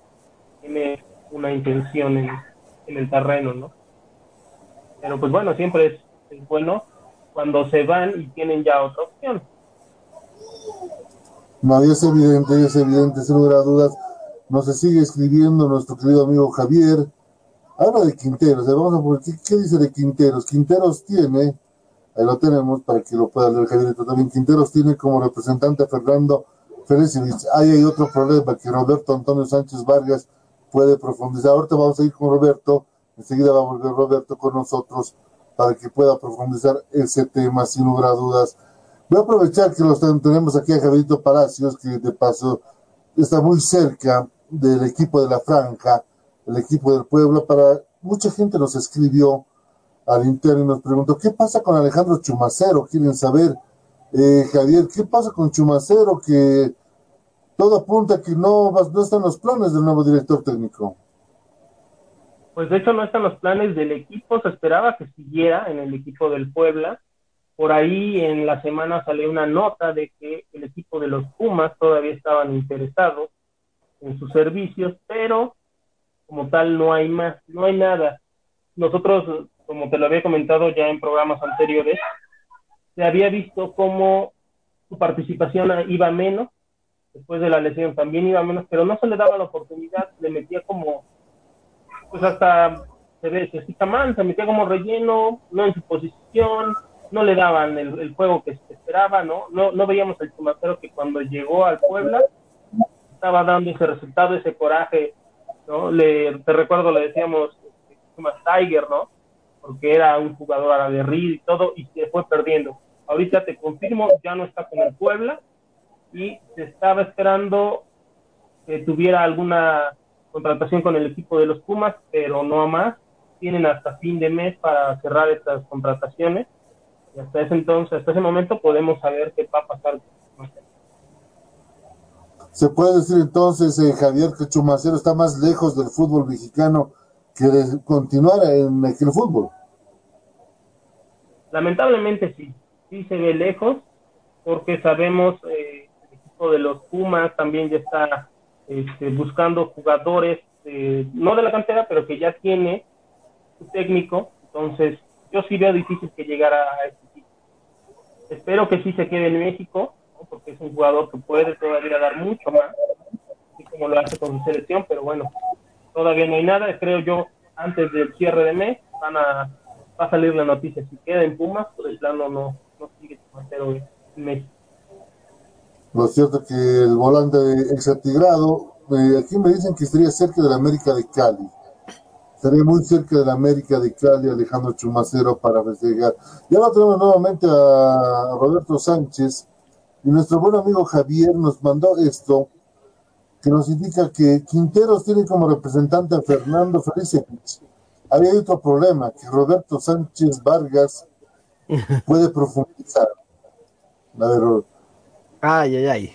[SPEAKER 3] Tiene una intención en, en el terreno, ¿no? Pero pues bueno, siempre es, es bueno cuando se van y tienen ya otra opción.
[SPEAKER 2] No, y es evidente, es evidente, sin lugar a dudas. Nos sigue escribiendo nuestro querido amigo Javier. Habla de Quinteros, vamos a ¿qué, qué dice de Quinteros? Quinteros tiene, ahí lo tenemos para que lo pueda leer Javier también, Quinteros tiene como representante a Fernando Felicevich. Ahí hay otro problema que Roberto Antonio Sánchez Vargas puede profundizar. Ahorita vamos a ir con Roberto, enseguida va a volver Roberto con nosotros para que pueda profundizar ese tema sin lugar a dudas. Voy a aprovechar que los tenemos aquí a Javierito Palacios, que de paso está muy cerca del equipo de la Franja, el equipo del Puebla, para mucha gente nos escribió al interno y nos preguntó, ¿qué pasa con Alejandro Chumacero? Quieren saber, eh, Javier, ¿qué pasa con Chumacero? Que todo apunta que no, va- no están los planes del nuevo director técnico.
[SPEAKER 3] Pues de hecho no están los planes del equipo, se esperaba que siguiera en el equipo del Puebla. Por ahí en la semana salió una nota de que el equipo de los Pumas todavía estaban interesados en sus servicios, pero como tal no hay más, no hay nada. Nosotros, como te lo había comentado ya en programas anteriores, se había visto cómo su participación iba menos, después de la lesión también iba menos, pero no se le daba la oportunidad, le metía como pues hasta se ve, se escucha mal, se metía como relleno, no en su posición, no le daban el, juego que se esperaba, ¿no? No, no veíamos el Chumacero que cuando llegó al Puebla estaba dando ese resultado, ese coraje, ¿no? Le, te recuerdo, le decíamos Chumas Tiger, ¿no? Porque era un jugador aguerrido y todo, y se fue perdiendo. Ahorita te confirmo, ya no está con el Puebla, y se estaba esperando que tuviera alguna contratación con el equipo de los Pumas, pero no más. Tienen hasta fin de mes para cerrar estas contrataciones. Y hasta ese entonces, hasta ese momento podemos saber qué va a pasar.
[SPEAKER 2] Se puede decir entonces, eh, Javier, que Chumacero está más lejos del fútbol mexicano que de continuar en el fútbol.
[SPEAKER 3] Lamentablemente sí, sí se ve lejos, porque sabemos eh, el equipo de los Pumas también ya está este, buscando jugadores, eh, no de la cantera, pero que ya tiene su técnico, entonces yo sí veo difícil que llegara a este equipo. Espero que sí se quede en México, porque es un jugador que puede todavía dar mucho más, así como lo hace con su selección, pero bueno, todavía no hay nada, creo yo, antes del cierre de mes van a, va a salir la noticia, si queda en Pumas, pues el plano no, no sigue Chumacero en México.
[SPEAKER 2] Lo cierto que el volante exatigrado, eh, aquí me dicen que estaría cerca de la América de Cali. Estaría muy cerca de la América de Cali, Alejandro Chumacero, para festejar. Y ahora tenemos nuevamente a Roberto Sánchez. Y nuestro buen amigo Javier nos mandó esto, que nos indica que Quinteros tiene como representante a Fernando Felicevich. Había otro problema, que Roberto Sánchez Vargas puede profundizar. A ver,
[SPEAKER 4] Ay, ay, ay.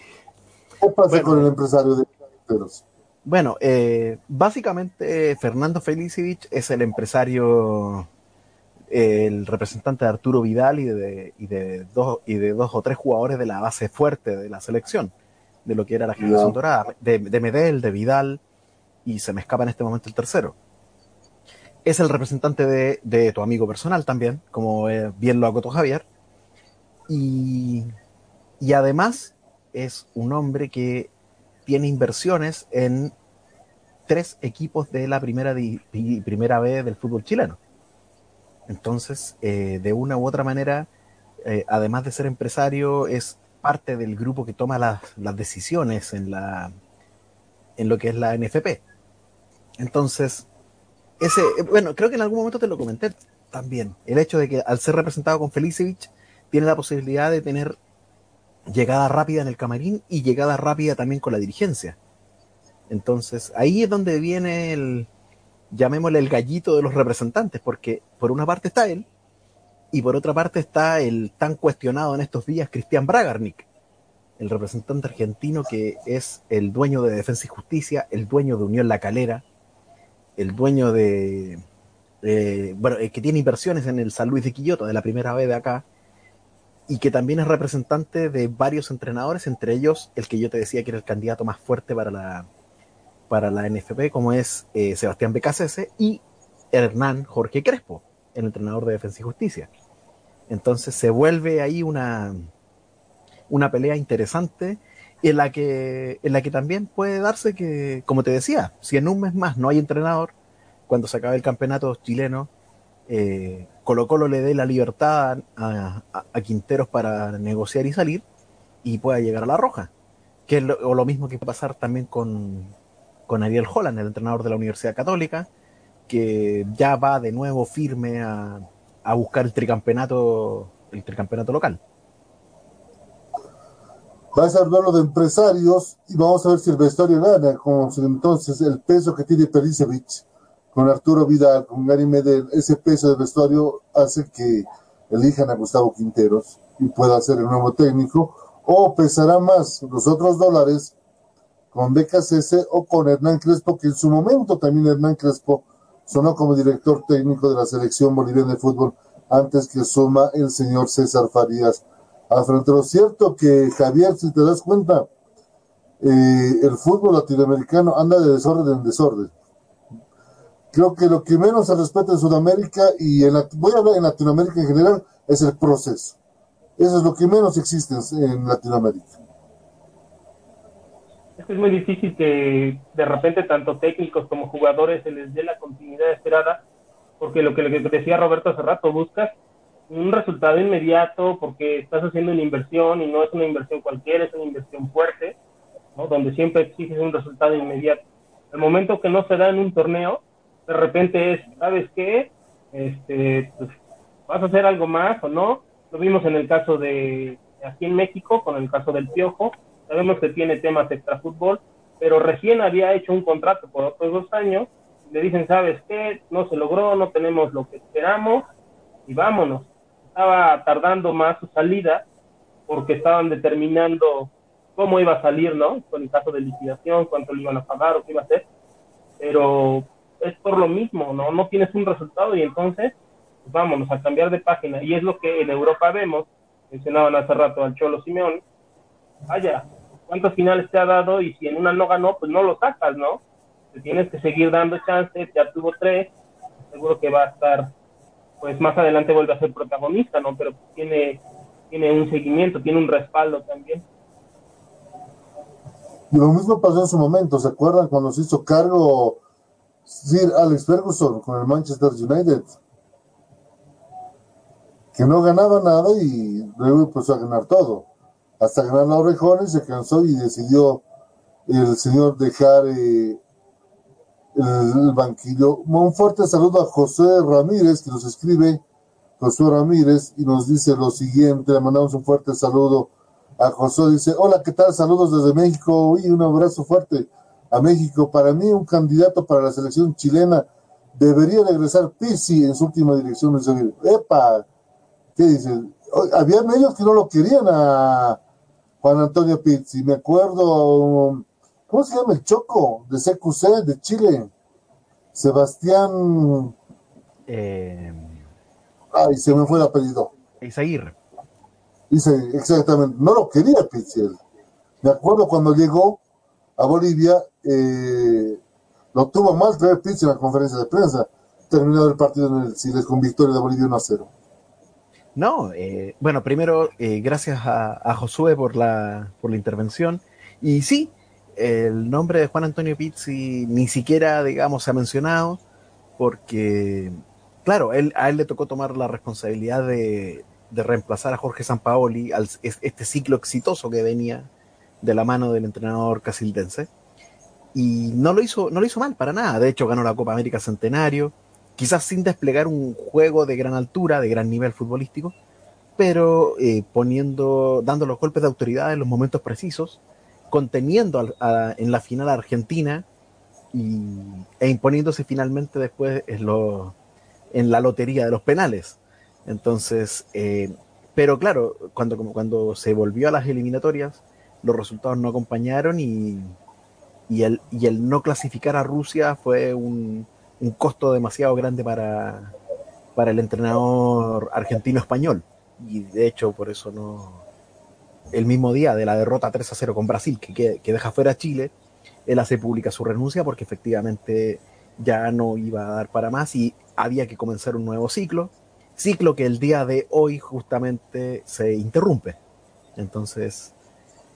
[SPEAKER 2] ¿Qué pasa
[SPEAKER 4] Bueno.
[SPEAKER 2] con el empresario de Quinteros?
[SPEAKER 4] Bueno, eh, básicamente Fernando Felicevich es el empresario el representante de Arturo Vidal y de, y de, dos, y de dos o tres jugadores de la base fuerte de la selección, de lo que era la generación dorada, de, de Medel, de Vidal, y se me escapa en este momento el tercero. Es el representante de, de tu amigo personal también, como eh, bien lo acotó Javier, y, y además es un hombre que tiene inversiones en tres equipos de la primera, primera B del fútbol chileno. Entonces, eh, de una u otra manera, eh, además de ser empresario, es parte del grupo que toma las, las decisiones en, la, en lo que es la NFP. Entonces, ese, eh, bueno, creo que en algún momento te lo comenté también, el hecho de que al ser representado con Felicevich, tiene la posibilidad de tener llegada rápida en el camarín y llegada rápida también con la dirigencia. Entonces, ahí es donde viene el, llamémosle el gallito de los representantes, porque por una parte está él y por otra parte está el tan cuestionado en estos días Cristian Bragarnik, el representante argentino que es el dueño de Defensa y Justicia, el dueño de Unión La Calera, el dueño de, eh, bueno, eh, que tiene inversiones en el San Luis de Quillota, de la primera vez de acá, y que también es representante de varios entrenadores, entre ellos el que yo te decía que era el candidato más fuerte para la, para la NFP, como es eh, Sebastián Becasese y Hernán Jorge Crespo, el entrenador de Defensa y Justicia. Entonces se vuelve ahí una, una pelea interesante en la, que, en la que también puede darse que, como te decía, si en un mes más no hay entrenador, cuando se acabe el campeonato chileno, eh, Colo Colo le dé la libertad a, Quinteros para negociar y salir y pueda llegar a la roja. Que es lo, o lo mismo que a pasar también con, con Ariel Holland, el entrenador de la Universidad Católica, que ya va de nuevo firme a, buscar el tricampeonato, el tricampeonato local.
[SPEAKER 2] Va a ser de empresarios y vamos a ver si el vestuario gana, si entonces el peso que tiene Pericevic con Arturo Vidal, con Gary Medel, ese peso de vestuario hace que elijan a Gustavo Quinteros y pueda ser el nuevo técnico, o pesará más los otros dólares con BKCS o con Hernán Crespo, que en su momento también Hernán Crespo sonó como director técnico de la selección boliviana de fútbol antes que suma el señor César Farías al frente. Lo cierto que Javier, si te das cuenta, eh, el fútbol latinoamericano anda de desorden en desorden. Creo que lo que menos se respeta en Sudamérica y en la, voy a hablar en Latinoamérica en general es el proceso. Eso es lo que menos existe en, Latinoamérica.
[SPEAKER 3] Es que es muy difícil que de repente tanto técnicos como jugadores se les dé la continuidad esperada, porque lo que lo que decía Roberto hace rato, buscas un resultado inmediato porque estás haciendo una inversión y no es una inversión cualquiera, es una inversión fuerte, ¿no? donde siempre exiges un resultado inmediato. El momento que no se da en un torneo, de repente es, ¿sabes qué? Este, pues, ¿Vas a hacer algo más o no? Lo vimos en el caso de aquí en México, con el caso del Piojo, sabemos que tiene temas extra fútbol, pero recién había hecho un contrato por otros dos años, le dicen, ¿sabes qué? No se logró, no tenemos lo que esperamos y vámonos. Estaba tardando más su salida porque estaban determinando cómo iba a salir, ¿no? Con el caso de liquidación, cuánto le iban a pagar o qué iba a hacer, pero es por lo mismo, ¿no? No tienes un resultado y entonces pues vámonos a cambiar de página. Y es lo que en Europa vemos, mencionaban hace rato al Cholo Simeón, vaya, ¿cuántos finales te ha dado? Y si en una no ganó, pues no lo sacas, ¿no? Te tienes que seguir dando chances, ya tuvo tres, seguro que va a estar, pues más adelante vuelve a ser protagonista, ¿no? Pero tiene, tiene un seguimiento, tiene un respaldo también.
[SPEAKER 2] Y lo mismo pasó en su momento, ¿se acuerdan cuando se hizo cargo Sir Alex Ferguson con el Manchester United? Que no ganaba nada y luego empezó a ganar todo. Hasta ganar la orejones se cansó y decidió el señor dejar eh, el banquillo. Un fuerte saludo a José Ramírez que nos escribe, José Ramírez, y nos dice lo siguiente, le mandamos un fuerte saludo a José, dice, hola, ¿qué tal? Saludos desde México, y un abrazo fuerte a México. Para mí, un candidato para la selección chilena debería regresar Pizzi en su última dirección. ¡Epa! ¿Qué dice? Había medios que no lo querían a Juan Antonio Pizzi. Me acuerdo, ¿cómo se llama el Choco? De CQC, de Chile. Sebastián.
[SPEAKER 4] Eh,
[SPEAKER 2] Ay, se me fue el apellido.
[SPEAKER 4] Isaguirre.
[SPEAKER 2] Dice, exactamente, no lo quería Pitzel. Me acuerdo cuando llegó a Bolivia, eh, lo tuvo mal traer Pitzel en la conferencia de prensa, terminado el partido en el Siles con victoria de Bolivia 1 a 0.
[SPEAKER 4] No, eh, bueno, primero, eh, gracias a, a, Josué por la, por la intervención. Y sí, el nombre de Juan Antonio Pizzi ni siquiera, digamos, se ha mencionado, porque, claro, él, a él le tocó tomar la responsabilidad de, de reemplazar a Jorge Sampaoli al este ciclo exitoso que venía de la mano del entrenador casildense. Y no lo hizo, no lo hizo mal para nada. De hecho, ganó la Copa América Centenario, quizás sin desplegar un juego de gran altura, de gran nivel futbolístico, pero eh, poniendo, dando los golpes de autoridad en los momentos precisos, conteniendo en la final a Argentina e imponiéndose finalmente después en la lotería de los penales. Entonces, eh, pero claro, cuando, cuando se volvió a las eliminatorias, los resultados no acompañaron y, y, el, y el no clasificar a Rusia fue un, costo demasiado grande para, para el entrenador argentino-español. Y de hecho, por eso no. El mismo día de la derrota 3 a 0 con Brasil, que, que, que deja fuera a Chile, él hace pública su renuncia porque efectivamente ya no iba a dar para más y había que comenzar un nuevo ciclo. Ciclo que el día de hoy justamente se interrumpe. Entonces,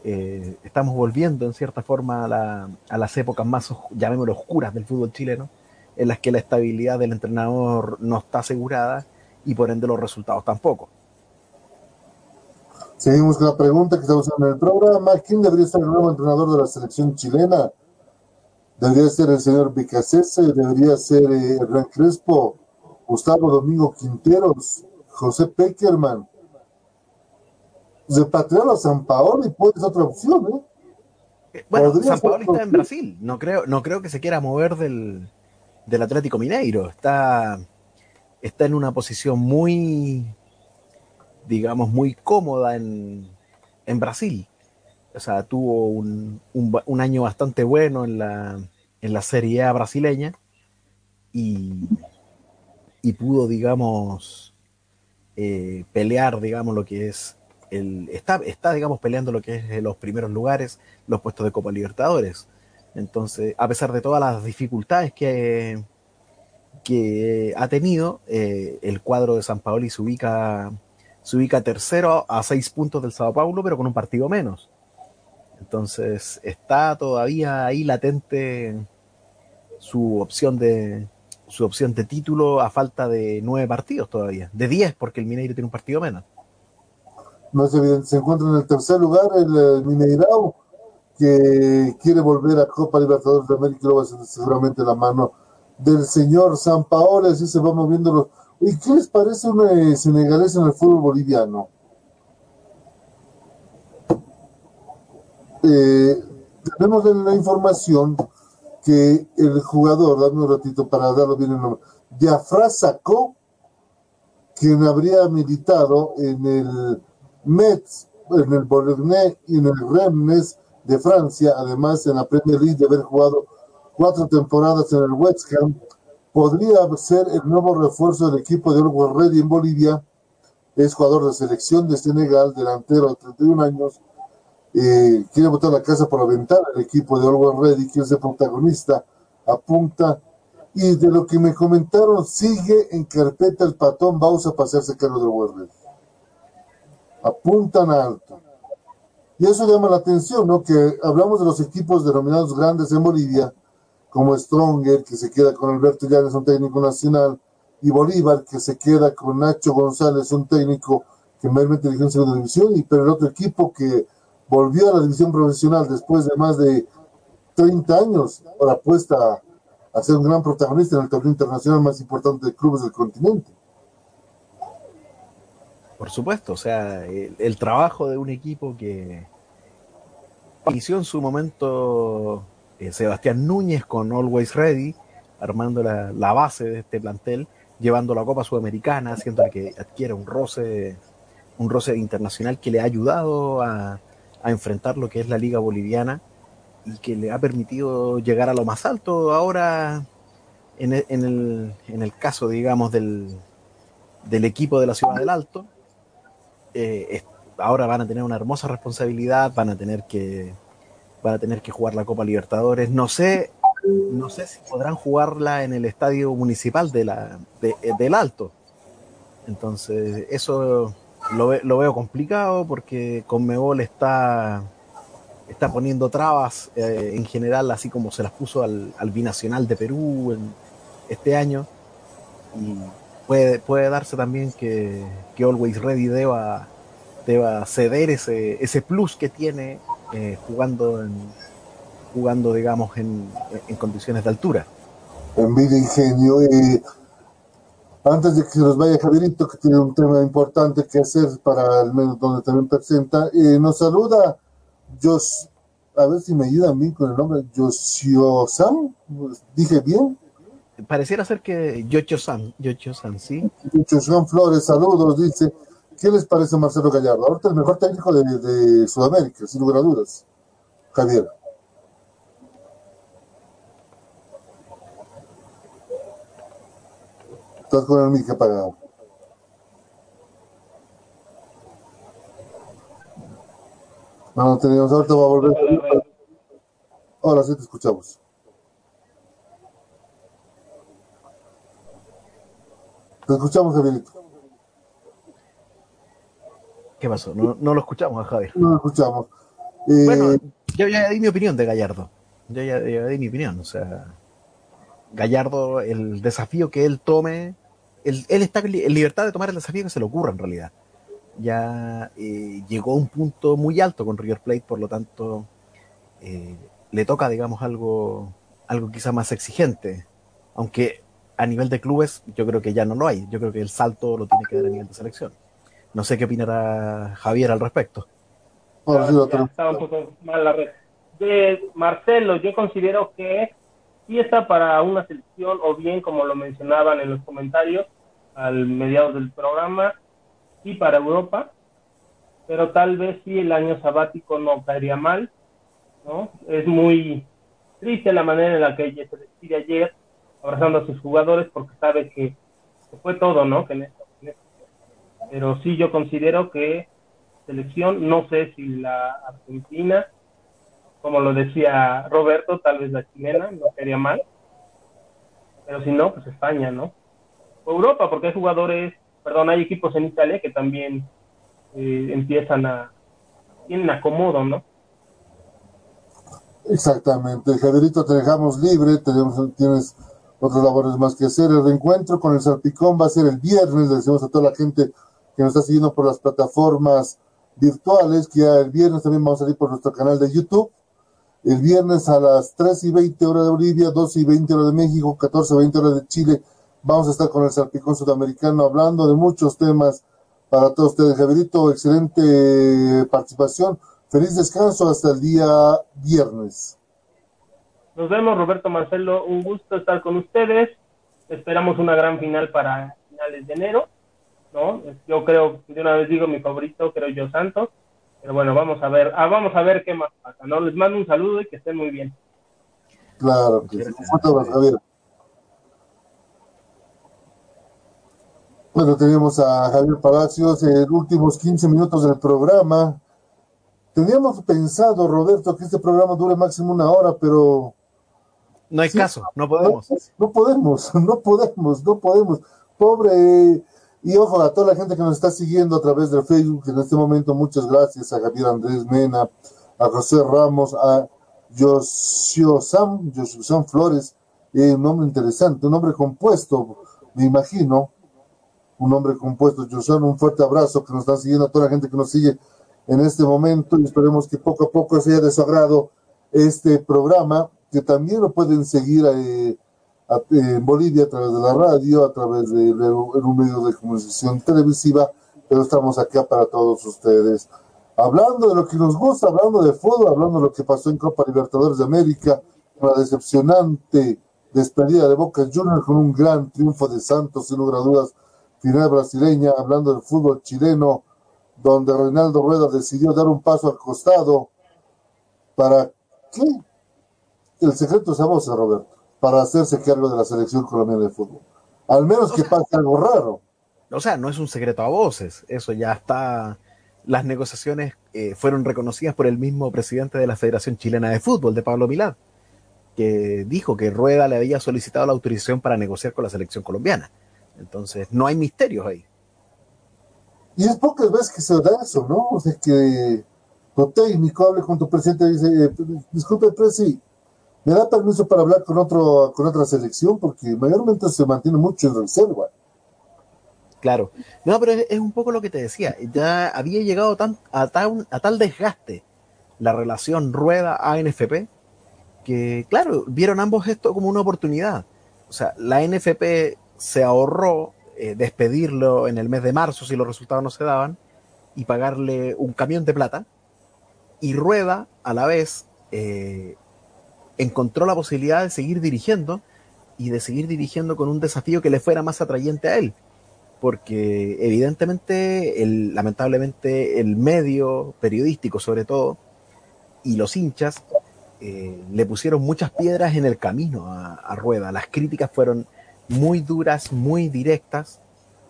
[SPEAKER 4] eh, estamos volviendo en cierta forma a, la, a las épocas más, llamémoslo, oscuras del fútbol chileno en las que la estabilidad del entrenador no está asegurada y por ende los resultados tampoco.
[SPEAKER 2] Seguimos con la pregunta que estamos en el programa. ¿Quién debería ser el nuevo entrenador de la selección chilena? ¿Debería ser el señor Vicacese? ¿Debería ser eh, Hernán Crespo? ¿Gustavo Domingo Quinteros? ¿José Peckerman? Repatriar a San Paolo y puede ser otra opción, ¿eh?
[SPEAKER 4] Bueno, San Paolo está en Brasil. No creo, no creo que se quiera mover del, del Atlético Mineiro. Está, está en una posición muy, digamos, muy cómoda en, en Brasil. O sea, tuvo un, un, un, año bastante bueno en la, en la Serie A brasileña y, y pudo, digamos, eh, pelear, digamos, lo que es el. Está, está, digamos, peleando lo que es los primeros lugares, los puestos de Copa Libertadores. Entonces, a pesar de todas las dificultades que, que ha tenido, eh, el cuadro de San Paoli se ubica, se ubica tercero a seis puntos del Sao Paulo, pero con un partido menos. Entonces, está todavía ahí latente su opción de su opción de título a falta de nueve partidos todavía, de diez porque el Mineiro tiene un partido menos.
[SPEAKER 2] No es evidente, se encuentra en el tercer lugar el, el Mineirao, que quiere volver a Copa Libertadores de América y lo va a hacer seguramente la mano del señor San Paolo, así se va moviendo los... ¿Y qué les parece un eh, senegalés en el fútbol boliviano? Eh, tenemos en la información que el jugador, dame un ratito para darlo bien el nombre, Diafra sacó, quien habría militado en el Metz, en el Bolognais y en el Rennes de Francia, además en la Premier League de haber jugado cuatro temporadas en el West Ham, podría ser el nuevo refuerzo del equipo de Orwell Ready en Bolivia. Es jugador de selección de Senegal, delantero de 31 años. Eh, quiere botar la casa por la ventana equipo de Orwell Ready, quiere ser protagonista, apunta. Y de lo que me comentaron, sigue en carpeta el patón Bausa para hacerse cargo de Orwell Ready. Apuntan alto. Y eso llama la atención, ¿no? Que hablamos de los equipos denominados grandes en Bolivia, como Stronger, que se queda con Alberto Llanes, un técnico nacional, y Bolívar, que se queda con Nacho González, un técnico que meramente dirigió en segunda división, y pero el otro equipo que volvió a la división profesional después de más de 30 años, ahora apuesta a ser un gran protagonista en el torneo internacional más importante de clubes del continente.
[SPEAKER 4] Por supuesto, o sea, el, el trabajo de un equipo que inició en su momento eh, Sebastián Núñez con Always Ready, armando la, base de este plantel, llevando la Copa Sudamericana, haciendo que adquiera un roce, un roce internacional que le ha ayudado a, a, enfrentar lo que es la Liga Boliviana y que le ha permitido llegar a lo más alto ahora en el, en el, en el caso, digamos, del, del equipo de la Ciudad del Alto. Eh, ahora van a tener una hermosa responsabilidad, van a tener que van a tener que jugar la Copa Libertadores. No sé, no sé si podrán jugarla en el estadio municipal de la, del Alto. Entonces, eso lo, veo complicado porque Conmebol está, está poniendo trabas eh, en general, así como se las puso al, al binacional de Perú este año. Y puede, puede darse también que, que Always Ready deba, deba ceder ese, ese plus que tiene eh, jugando, en, jugando, digamos, en, en condiciones de altura.
[SPEAKER 2] Envidia ingenio. Eh, antes de que nos vaya Javierito, que tiene un tema importante que hacer para el menos donde también presenta, eh, nos saluda Jos, a ver si me ayudan bien con el nombre, Josio Sam, dije bien.
[SPEAKER 4] Pareciera ser que Yocho San, Yocho San, sí.
[SPEAKER 2] Yocho San Flores, saludos, dice. ¿Qué les parece Marcelo Gallardo? Ahorita el mejor técnico de, Sudamérica, sin lugar a dudas. Javier. Estás con el mic apagado. No, no teníamos, ahorita va a volver. Ahora sí te escuchamos. Te escuchamos, Javierito.
[SPEAKER 4] ¿Qué pasó? No, no, lo escuchamos a Javier.
[SPEAKER 2] No lo escuchamos.
[SPEAKER 4] Eh, bueno, yo ya di mi opinión de Gallardo. Yo ya, ya, di mi opinión. O sea, Gallardo, el desafío que él tome, él, él está en libertad de tomar el desafío que se le ocurra en realidad. Ya eh, llegó a un punto muy alto con River Plate, por lo tanto, eh, le toca, digamos, algo, algo quizá más exigente. Aunque a nivel de clubes, yo creo que ya no lo hay. Yo creo que el salto lo tiene que dar a nivel de selección. No sé qué opinará Javier al respecto.
[SPEAKER 3] Estaba un poco mal la red. De Marcelo, yo considero que sí está para una selección, o bien, como lo mencionaban en los comentarios al mediados del programa, sí para Europa, pero tal vez sí el año sabático no caería mal, ¿no? Es muy triste la manera en la que ella se decide ayer, abrazando a sus jugadores, porque sabe que, fue todo, ¿no? Que en esto. Pero sí yo considero que selección, no sé si la Argentina, como lo decía Roberto, tal vez la chilena, no sería mal, pero si no, pues España, ¿no? O Europa, porque hay jugadores, perdón, hay equipos en Italia que también eh, empiezan a, tienen acomodo, ¿no?
[SPEAKER 2] Exactamente, Javierito, te dejamos libre, tenemos, tienes otras labores más que hacer. El reencuentro con el Salpicón va a ser el viernes, le decimos a toda la gente que nos está siguiendo por las plataformas virtuales, que ya el viernes también vamos a salir por nuestro canal de YouTube. El viernes a las 3 y 20 horas de Bolivia, 12 y 20 horas de México, 14 y 20 horas de Chile. Vamos a estar con el Salpicón Sudamericano hablando de muchos temas para todos ustedes. Javierito, excelente participación. Feliz descanso hasta el día viernes.
[SPEAKER 3] Nos vemos, Roberto Marcelo. Un gusto estar con ustedes. Esperamos una gran final para finales de enero. ¿no? Yo creo, de una vez digo mi favorito, creo yo Santos. Pero bueno, vamos a ver, ah, vamos a ver qué más pasa, ¿no? Les mando un saludo y que estén muy bien.
[SPEAKER 2] Claro, que sí. Javier. Bueno, tenemos a Javier Palacios en los últimos 15 minutos del programa. Teníamos pensado, Roberto, que este programa dure máximo una hora, pero...
[SPEAKER 4] No hay sí, caso, no podemos.
[SPEAKER 2] No, no, podemos, no podemos, no podemos. Pobre... Y ojo a toda la gente que nos está siguiendo a través del Facebook en este momento, muchas gracias a Javier Andrés Mena, a José Ramos, a Josio Sam, Josio Sam Flores, eh, un nombre interesante, un nombre compuesto, me imagino, un nombre compuesto. José, un fuerte abrazo que nos están siguiendo a toda la gente que nos sigue en este momento y esperemos que poco a poco sea de su agrado este programa, que también lo pueden seguir eh, en Bolivia a través de la radio, a través de, un medio de comunicación televisiva, pero estamos acá para todos ustedes. Hablando de lo que nos gusta, hablando de fútbol, hablando de lo que pasó en Copa Libertadores de América, una decepcionante despedida de Boca Juniors con un gran triunfo de Santos, sin lugar a dudas, final brasileña, hablando del fútbol chileno, donde Reinaldo Rueda decidió dar un paso al costado para qué el secreto es a voz, Roberto, para hacerse cargo de la selección colombiana de fútbol. Al menos que pase algo raro.
[SPEAKER 4] o sea, no es un secreto a voces, eso ya está, las negociaciones eh, fueron reconocidas por el mismo presidente de la Federación Chilena de Fútbol, de Pablo Milán, que dijo que Rueda le había solicitado la autorización para negociar con la selección colombiana. Entonces, no hay misterios ahí.
[SPEAKER 2] Y es pocas veces que se da eso, ¿no? O sea, que tu técnico hable con tu presidente y dice, eh, disculpe, presi, ¿me da permiso para hablar con otro con otra selección? Porque mayormente se mantiene mucho en reserva.
[SPEAKER 4] Claro. No, pero es, un poco lo que te decía. Ya había llegado tan, a, a tal desgaste la relación Rueda-ANFP que, claro, vieron ambos esto como una oportunidad. O sea, la NFP se ahorró eh, despedirlo en el mes de marzo si los resultados no se daban y pagarle un camión de plata. Y Rueda, a la vez, eh, encontró la posibilidad de seguir dirigiendo y de seguir dirigiendo con un desafío que le fuera más atrayente a él porque evidentemente, el, lamentablemente, el medio periodístico sobre todo, y los hinchas, eh, le pusieron muchas piedras en el camino a, Rueda. Las críticas fueron muy duras, muy directas,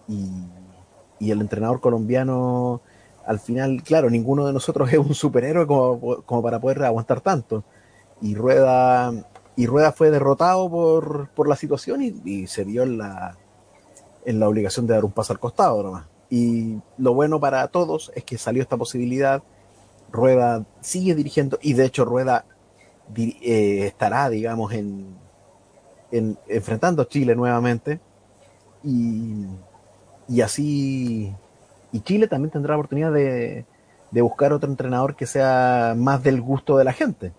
[SPEAKER 4] y, el entrenador colombiano, al final, claro, ninguno de nosotros es un superhéroe como, para poder aguantar tanto. Y Rueda, y Rueda fue derrotado por, la situación y, se vio en la en la obligación de dar un paso al costado nomás. Y lo bueno para todos es que salió esta posibilidad. Rueda sigue dirigiendo y de hecho Rueda eh, estará, digamos, en, enfrentando a Chile nuevamente. Y, y, así. Y Chile también tendrá la oportunidad de buscar otro entrenador que sea más del gusto de la gente.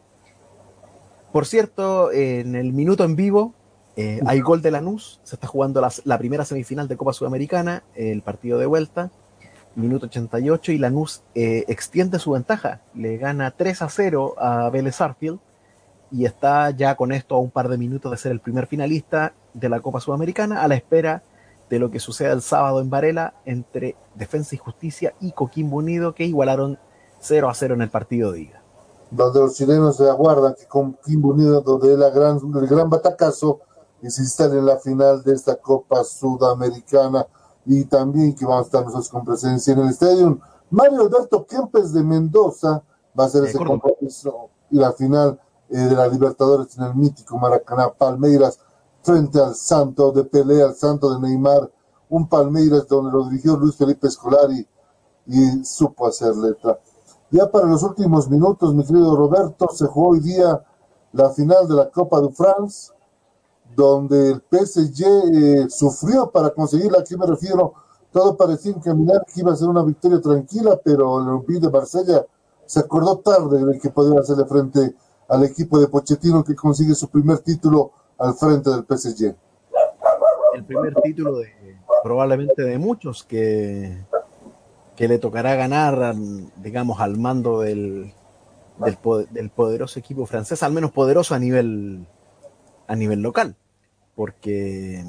[SPEAKER 4] Por cierto, en el minuto en vivo eh, hay gol de Lanús, se está jugando la, primera semifinal de Copa Sudamericana, el partido de vuelta, minuto 88, y Lanús eh, extiende su ventaja, le gana 3 a 0 a Vélez Arfield y está ya con esto a un par de minutos de ser el primer finalista de la Copa Sudamericana, a la espera de lo que suceda el sábado en Varela entre Defensa y Justicia y Coquimbo Unido, que igualaron 0 a 0 en el partido de ida.
[SPEAKER 2] Donde los chilenos se aguardan que Coquimbo Unido, donde la gran, el gran batacazo que se instale en la final de esta Copa Sudamericana y también que vamos a estar nosotros con presencia en el estadio. Mario Alberto Kempes de Mendoza va a ser ese compromiso y la final eh, de la Libertadores en el mítico Maracaná Palmeiras frente al Santo de pelea, al Santo de Neymar, un Palmeiras donde lo dirigió Luis Felipe Escolari y supo hacer letra. Ya para los últimos minutos, mi querido Roberto, se jugó hoy día la final de la Copa de France donde el PSG eh, sufrió para conseguirla, aquí me refiero, todo parecía encaminar que iba a ser una victoria tranquila, pero el Olympique de Marsella se acordó tarde de que podía hacerle frente al equipo de Pochettino que consigue su primer título al frente del PSG.
[SPEAKER 4] El primer título de probablemente de muchos que, que le tocará ganar, digamos, al mando del, del, del poderoso equipo francés, al menos poderoso a nivel, a nivel local. Porque,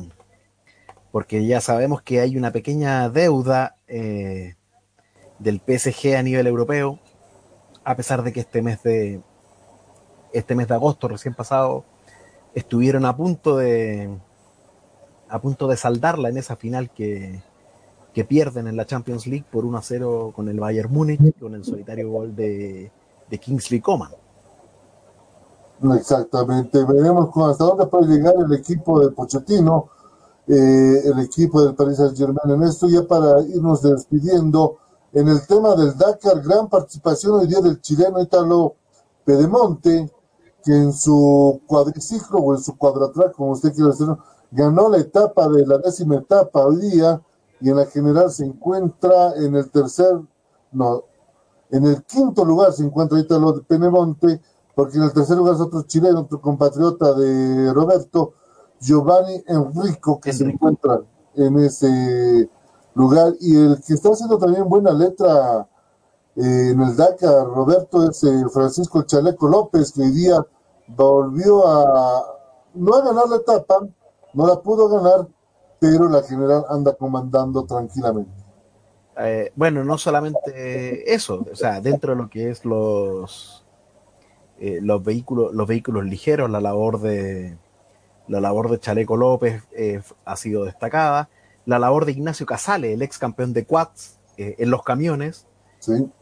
[SPEAKER 4] porque ya sabemos que hay una pequeña deuda eh, del PSG a nivel europeo, a pesar de que este mes de este mes de agosto recién pasado estuvieron a punto de a punto de saldarla en esa final que, que pierden en la Champions League por 1 a 0 con el Bayern Múnich con el solitario gol de, de Kingsley Coman.
[SPEAKER 2] Exactamente, veremos hasta dónde puede llegar el equipo de Pochettino, eh, el equipo del Paris Saint Germain en esto, ya para irnos despidiendo. En el tema del Dakar, gran participación hoy día del chileno Italo Pedemonte, que en su cuadriciclo o en su cuadratrack, como usted quiere decirlo, ganó la etapa de la décima etapa hoy día y en la general se encuentra en el tercer, no, en el quinto lugar se encuentra Italo Pedemonte porque en el tercer lugar es otro chileno, otro compatriota de Roberto, Giovanni Enrico, que se encuentra en ese lugar, y el que está haciendo también buena letra eh, en el DACA, Roberto, es eh, Francisco Chaleco López, que hoy día volvió a, no a ganar la etapa, no la pudo ganar, pero la general anda comandando tranquilamente.
[SPEAKER 4] Eh, bueno, no solamente eso, o sea, dentro de lo que es los eh, los vehículos, los vehículos ligeros, la labor de la labor de Chaleco López eh, ha sido destacada, la labor de Ignacio Casale, el ex campeón de quads eh, en los camiones,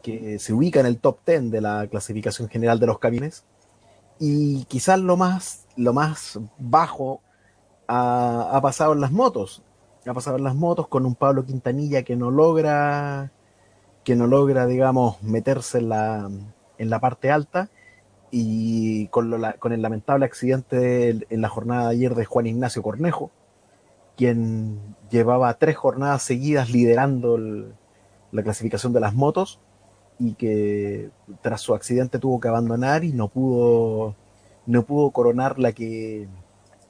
[SPEAKER 4] que se ubica en el top 10 de la clasificación general de los camiones. Y quizás lo más, lo más bajo ha, pasado en las motos. Ha pasado en las motos con un Pablo Quintanilla que no logra, que no logra, digamos, meterse en la, parte alta. Y con, con el lamentable accidente en la jornada de ayer de Juan Ignacio Cornejo, quien llevaba tres jornadas seguidas liderando la clasificación de las motos y que tras su accidente tuvo que abandonar y no pudo no pudo coronar la que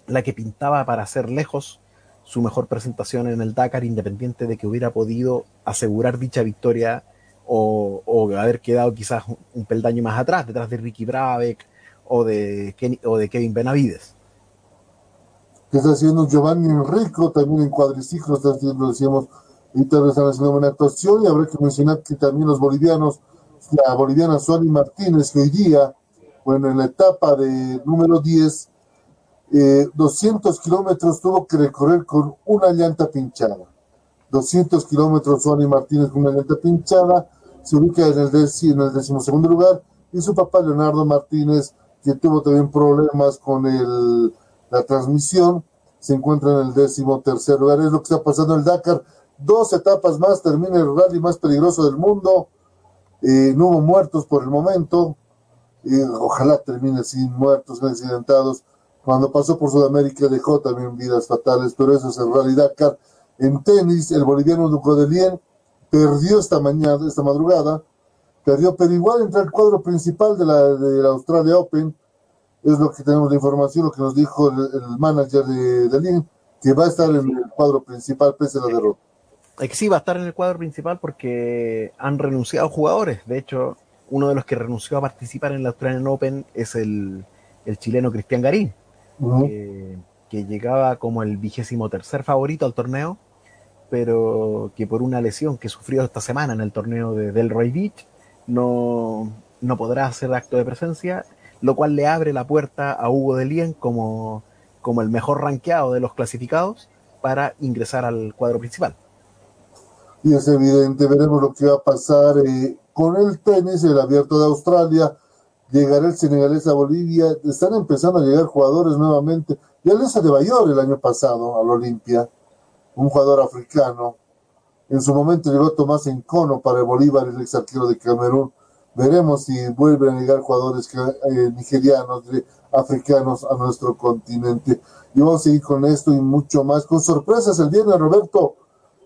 [SPEAKER 4] la que pintaba para hacer lejos su mejor presentación en el Dakar independiente de que hubiera podido asegurar dicha victoria o, o haber quedado quizás un peldaño más atrás detrás de Ricky Brabeck o de, o de Kevin Benavides.
[SPEAKER 2] Que está haciendo Giovanni Enrico también en cuadriciclos, lo decíamos tal están haciendo buena actuación y habrá que mencionar que también los bolivianos, la boliviana Suárez Martínez, que hoy día, bueno, en la etapa de número 10, eh, 200 kilómetros tuvo que recorrer con una llanta pinchada. 200 kilómetros Suárez Martínez con una llanta pinchada, se ubica en el, en el decimosegundo lugar, y su papá Leonardo Martínez, que tuvo también problemas con el, la transmisión, se encuentra en el décimo tercer lugar. Es lo que está pasando en el Dakar dos etapas más, termina el rally más peligroso del mundo. Eh, no hubo muertos por el momento. Eh, ojalá termine sin muertos, accidentados. Cuando pasó por Sudamérica dejó también vidas fatales, pero eso es el Rally Dakar. En tenis, el boliviano Ducodelien perdió esta mañana, esta madrugada, perdió, pero igual entra al cuadro principal de la, de la Australia Open. Es lo que tenemos de información, lo que nos dijo el, el manager de, de Lin, que va a estar en el cuadro principal pese a la derrota
[SPEAKER 4] que sí va a estar en el cuadro principal porque han renunciado jugadores. De hecho, uno de los que renunció a participar en la Australian Open es el, el chileno Cristian Garín, que, que, llegaba como el vigésimo tercer favorito al torneo, pero que por una lesión que sufrió esta semana en el torneo de Delroy Beach no, no podrá hacer acto de presencia, lo cual le abre la puerta a Hugo de Lien como, como el mejor rankeado de los clasificados para ingresar al cuadro principal.
[SPEAKER 2] Y es evidente, veremos lo que va a pasar eh, con el tenis, el abierto de Australia, llegará el senegalés a Bolivia, están empezando a llegar jugadores nuevamente, ya Lesa de Bayor el año pasado al Olimpia, un jugador africano, en su momento llegó Tomás Encono para el Bolívar, el ex arquero de Camerún, veremos si vuelven a llegar jugadores eh, nigerianos, africanos a nuestro continente, y vamos a seguir con esto y mucho más, con sorpresas el viernes, Roberto,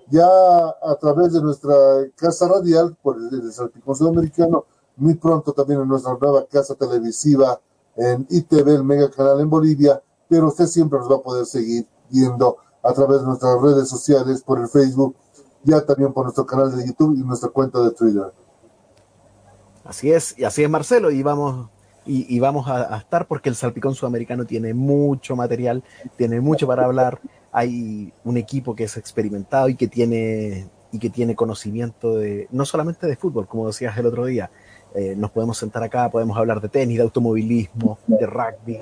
[SPEAKER 2] ya a través de nuestra casa radial, por el, el Salpicón Sudamericano, muy pronto también en nuestra nueva casa televisiva en ITV, el mega canal en Bolivia, pero usted siempre nos va a poder seguir viendo a través de nuestras redes sociales, por el Facebook, ya también por nuestro canal de YouTube y nuestra cuenta de Twitter.
[SPEAKER 4] Así es, y así es Marcelo, y vamos, y, vamos a, a, estar porque el Salpicón Sudamericano tiene mucho material, tiene mucho para hablar, hay un equipo que es experimentado y que tiene y que tiene conocimiento de no solamente de fútbol, como decías el otro día. Eh, nos podemos sentar acá, podemos hablar de tenis, de automovilismo, de rugby,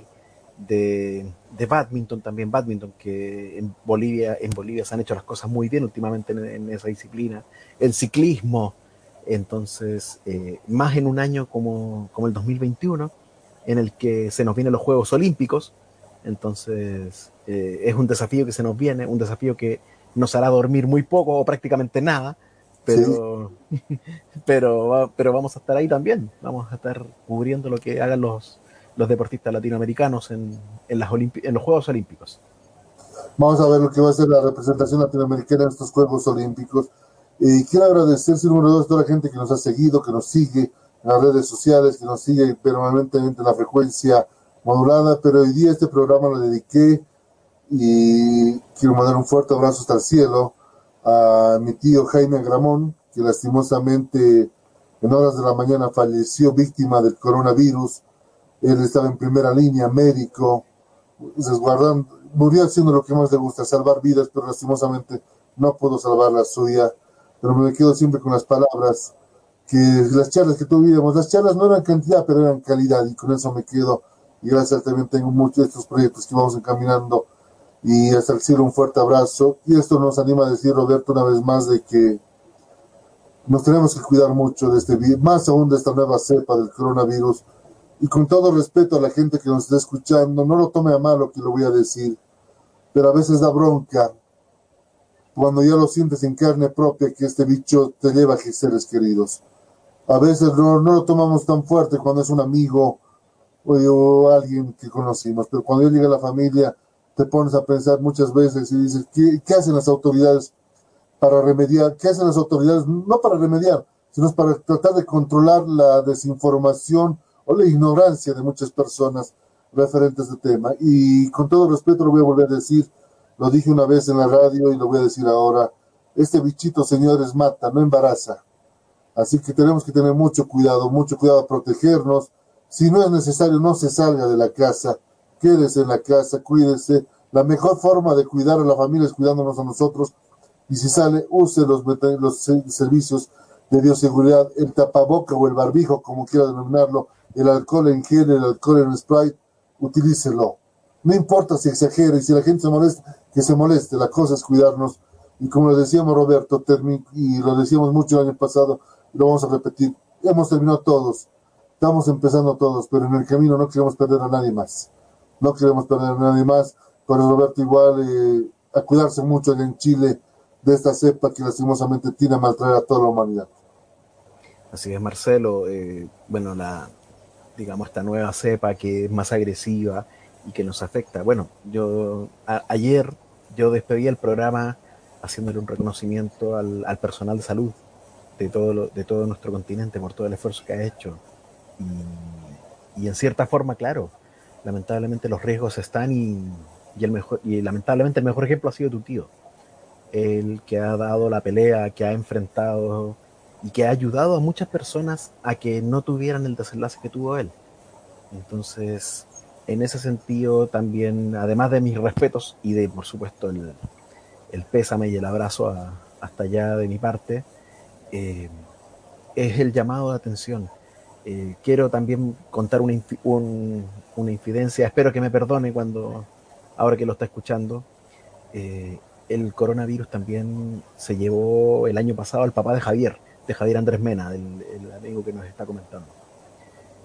[SPEAKER 4] de, de badminton también, badminton, que en Bolivia, en Bolivia se han hecho las cosas muy bien últimamente en, esa disciplina, el ciclismo, entonces, eh, más en un año como, como el 2021, en el que se nos vienen los Juegos Olímpicos, entonces eh, es un desafío que se nos viene, un desafío que nos hará dormir muy poco o prácticamente nada, pero, sí. pero, pero vamos a estar ahí también, vamos a estar cubriendo lo que hagan los, los deportistas latinoamericanos en, en, las en los Juegos Olímpicos.
[SPEAKER 2] Vamos a ver lo que va a ser la representación latinoamericana en estos Juegos Olímpicos. Y quiero agradecer, número dos, a toda la gente que nos ha seguido, que nos sigue en las redes sociales, que nos sigue permanentemente en la frecuencia modulada, pero hoy día este programa lo dediqué y quiero mandar un fuerte abrazo hasta el cielo a mi tío Jaime Gramón, que lastimosamente en horas de la mañana falleció víctima del coronavirus. Él estaba en primera línea, médico, resguardando, murió haciendo lo que más le gusta, salvar vidas, pero lastimosamente no pudo salvar la suya. Pero me quedo siempre con las palabras que las charlas que tuvimos, las charlas no eran cantidad, pero eran calidad, y con eso me quedo. Y gracias también tengo muchos de estos proyectos que vamos encaminando y hasta el cielo un fuerte abrazo. Y esto nos anima a decir, Roberto, una vez más, de que nos tenemos que cuidar mucho de este virus, más aún de esta nueva cepa del coronavirus. Y con todo respeto a la gente que nos está escuchando, no lo tome a mal lo que lo voy a decir, pero a veces da bronca cuando ya lo sientes en carne propia que este bicho te lleva a seres queridos. A veces no, no lo tomamos tan fuerte cuando es un amigo o, o, alguien que conocimos, pero cuando ya llega la familia, te pones a pensar muchas veces y dices, ¿qué, qué hacen las autoridades para remediar? ¿Qué hacen las autoridades? No para remediar, sino para tratar de controlar la desinformación o la ignorancia de muchas personas referentes a este tema. Y con todo respeto lo voy a volver a decir, lo dije una vez en la radio y lo voy a decir ahora, este bichito, señores, mata, no embaraza. Así que tenemos que tener mucho cuidado, mucho cuidado protegernos. Si no es necesario, no se salga de la casa, quédese en la casa, cuídese. La mejor forma de cuidar a la familia es cuidándonos a nosotros. Y si sale, use los, servicios de bioseguridad, el tapaboca o el barbijo, como quiera denominarlo, el alcohol en gel, el alcohol en Sprite, utilícelo. No importa si exagera y si la gente se molesta, que se moleste, la cosa es cuidarnos. Y como lo decíamos Roberto, y lo decíamos mucho el año pasado, lo vamos a repetir, hemos terminado todos, estamos empezando todos, pero en el camino no queremos perder a nadie más. No queremos perder a nadie más, pero Roberto igual, eh, a cuidarse mucho en Chile de esta cepa que lastimosamente tiene a maltraer a toda la humanidad.
[SPEAKER 4] Así es, Marcelo. Eh, bueno, la, digamos, esta nueva cepa que es más agresiva y que nos afecta. Bueno, yo ayer yo despedí el programa haciéndole un reconocimiento al, al personal de salud de todo, de todo nuestro continente por todo el esfuerzo que ha hecho. Y en cierta forma, claro, lamentablemente los riesgos están y, el mejor, y lamentablemente el mejor ejemplo ha sido tu tío, el que ha dado la pelea, que ha enfrentado y que ha ayudado a muchas personas a que no tuvieran el desenlace que tuvo él. Entonces, en ese sentido, también, además de mis respetos y de, por supuesto, el, el pésame y el abrazo a, hasta allá de mi parte, eh, es el llamado de atención. Eh, quiero también contar un, una, infidencia, espero que me perdone cuando, ahora que lo está escuchando. Eh, el coronavirus también se llevó el año pasado al papá de Javier de Javier Andrés Mena, el, amigo que nos está comentando.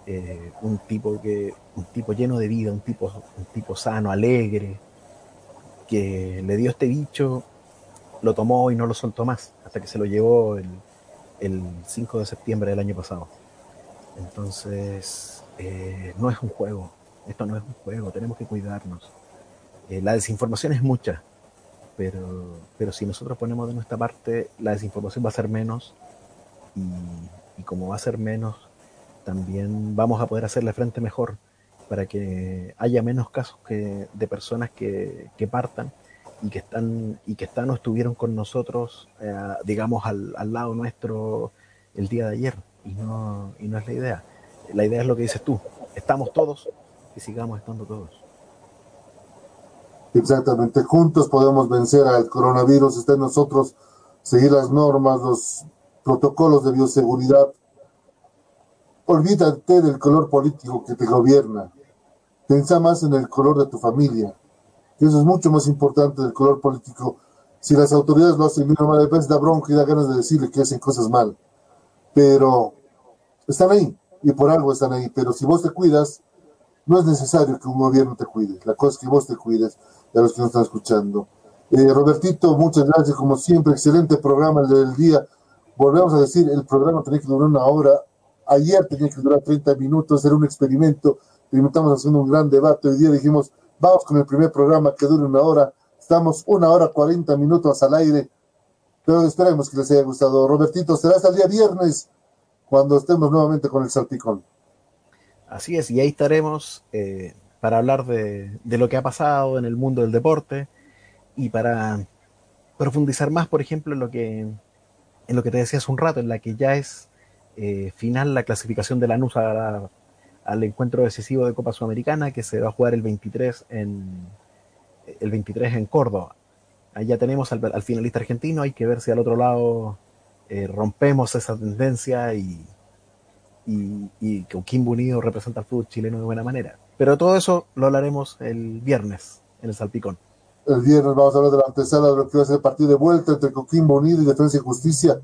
[SPEAKER 4] Eh, un tipo que un tipo lleno de vida, un tipo, un tipo sano, alegre, que le dio este bicho, lo tomó y no lo soltó más, hasta que se lo llevó el, el 5 de septiembre del año pasado. Entonces, eh, no es un juego, esto no es un juego, tenemos que cuidarnos. Eh, la desinformación es mucha, pero, pero si nosotros ponemos de nuestra parte, la desinformación va a ser menos y, y, como va a ser menos, también vamos a poder hacerle frente mejor para que haya menos casos que, de personas que, que, partan y que están y que están o estuvieron con nosotros, eh, digamos, al, al, lado nuestro el día de ayer. Y no, y no es la idea. La idea es lo que dices tú. Estamos todos y sigamos estando todos.
[SPEAKER 2] Exactamente. Juntos podemos vencer al coronavirus. Está en nosotros seguir las normas, los protocolos de bioseguridad. Olvídate del color político que te gobierna. Pensa más en el color de tu familia. Eso es mucho más importante del color político. Si las autoridades lo hacen bien o mal, a veces da bronca y da ganas de decirle que hacen cosas mal. Pero están ahí y por algo están ahí. Pero si vos te cuidas, no es necesario que un gobierno te cuide. La cosa es que vos te cuides a los que nos están escuchando. Eh, Robertito, muchas gracias. Como siempre, excelente programa el del día volvemos a decir, el programa tenía que durar una hora, ayer tenía que durar 30 minutos, era un experimento, experimentamos haciendo un gran debate, hoy día dijimos, vamos con el primer programa que dure una hora, estamos una hora 40 minutos al aire, pero esperemos que les haya gustado. Robertito, será hasta el día viernes cuando estemos nuevamente con el Salpicón.
[SPEAKER 4] Así es, y ahí estaremos eh, para hablar de, lo que ha pasado en el mundo del deporte y para profundizar más, por ejemplo, en lo que en lo que te decía hace un rato, en la que ya es eh, final la clasificación de Lanús a la, al encuentro decisivo de Copa Sudamericana que se va a jugar el 23 en, el 23 en Córdoba. Ya tenemos al, al finalista argentino, hay que ver si al otro lado eh, rompemos esa tendencia y, y, y que Kim Unido representa al fútbol chileno de buena manera. Pero todo eso lo hablaremos el viernes en el Salpicón.
[SPEAKER 2] el viernes vamos a hablar de la antesala de lo que va a ser el partido de vuelta entre Coquimbo Unido y Defensa y Justicia.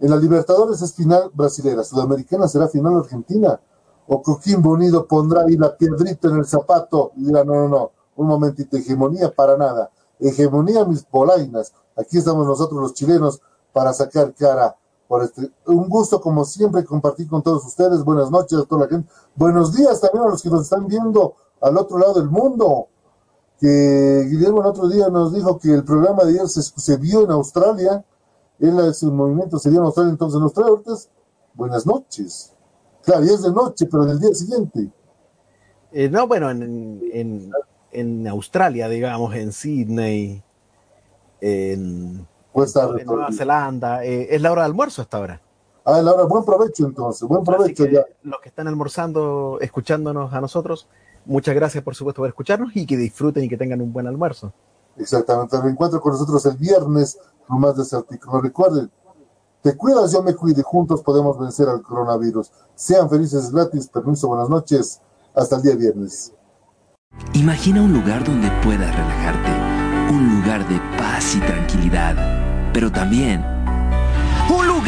[SPEAKER 2] En la Libertadores es final brasilera, Sudamericana será final argentina. O Coquimbo Unido pondrá ahí la piedrita en el zapato y dirá, no, no, no, un momentito, hegemonía para nada. Hegemonía mis polainas. Aquí estamos nosotros los chilenos para sacar cara por este. Un gusto como siempre compartir con todos ustedes. Buenas noches a toda la gente. Buenos días también a los que nos están viendo al otro lado del mundo que Guillermo el otro día nos dijo que el programa de ayer se, vio en Australia, él su movimiento se vio en Australia, entonces en Australia ahorita buenas noches. Claro, y es de noche, pero del día siguiente.
[SPEAKER 4] Eh, no, bueno, en, en, en, Australia, digamos, en Sydney, en, Nueva Zelanda, eh, es la hora de almuerzo hasta ahora.
[SPEAKER 2] Ah, la hora, buen provecho entonces, buen provecho ya.
[SPEAKER 4] Los que están almorzando, escuchándonos a nosotros, Muchas gracias, por supuesto, por escucharnos y que disfruten y que tengan un buen almuerzo.
[SPEAKER 2] Exactamente. Reencuentro con nosotros el viernes con más de Certico. Recuerden, te cuidas, yo me cuide. Juntos podemos vencer al coronavirus. Sean felices gratis. Permiso, buenas noches. Hasta el día viernes.
[SPEAKER 5] Imagina un lugar donde puedas relajarte. Un lugar de paz y tranquilidad. Pero también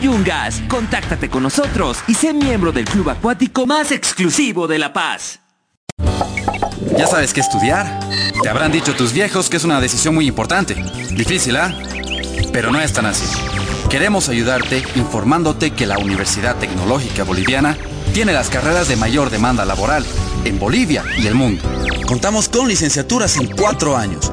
[SPEAKER 5] Yungas. Contáctate con nosotros y sé miembro del club acuático más exclusivo de La Paz.
[SPEAKER 6] Ya sabes qué estudiar. Te habrán dicho tus viejos que es una decisión muy importante. Difícil, ¿ah? Pero no es tan así. Queremos ayudarte informándote que la Universidad Tecnológica Boliviana tiene las carreras de mayor demanda laboral en Bolivia y el mundo. Contamos con licenciaturas en cuatro años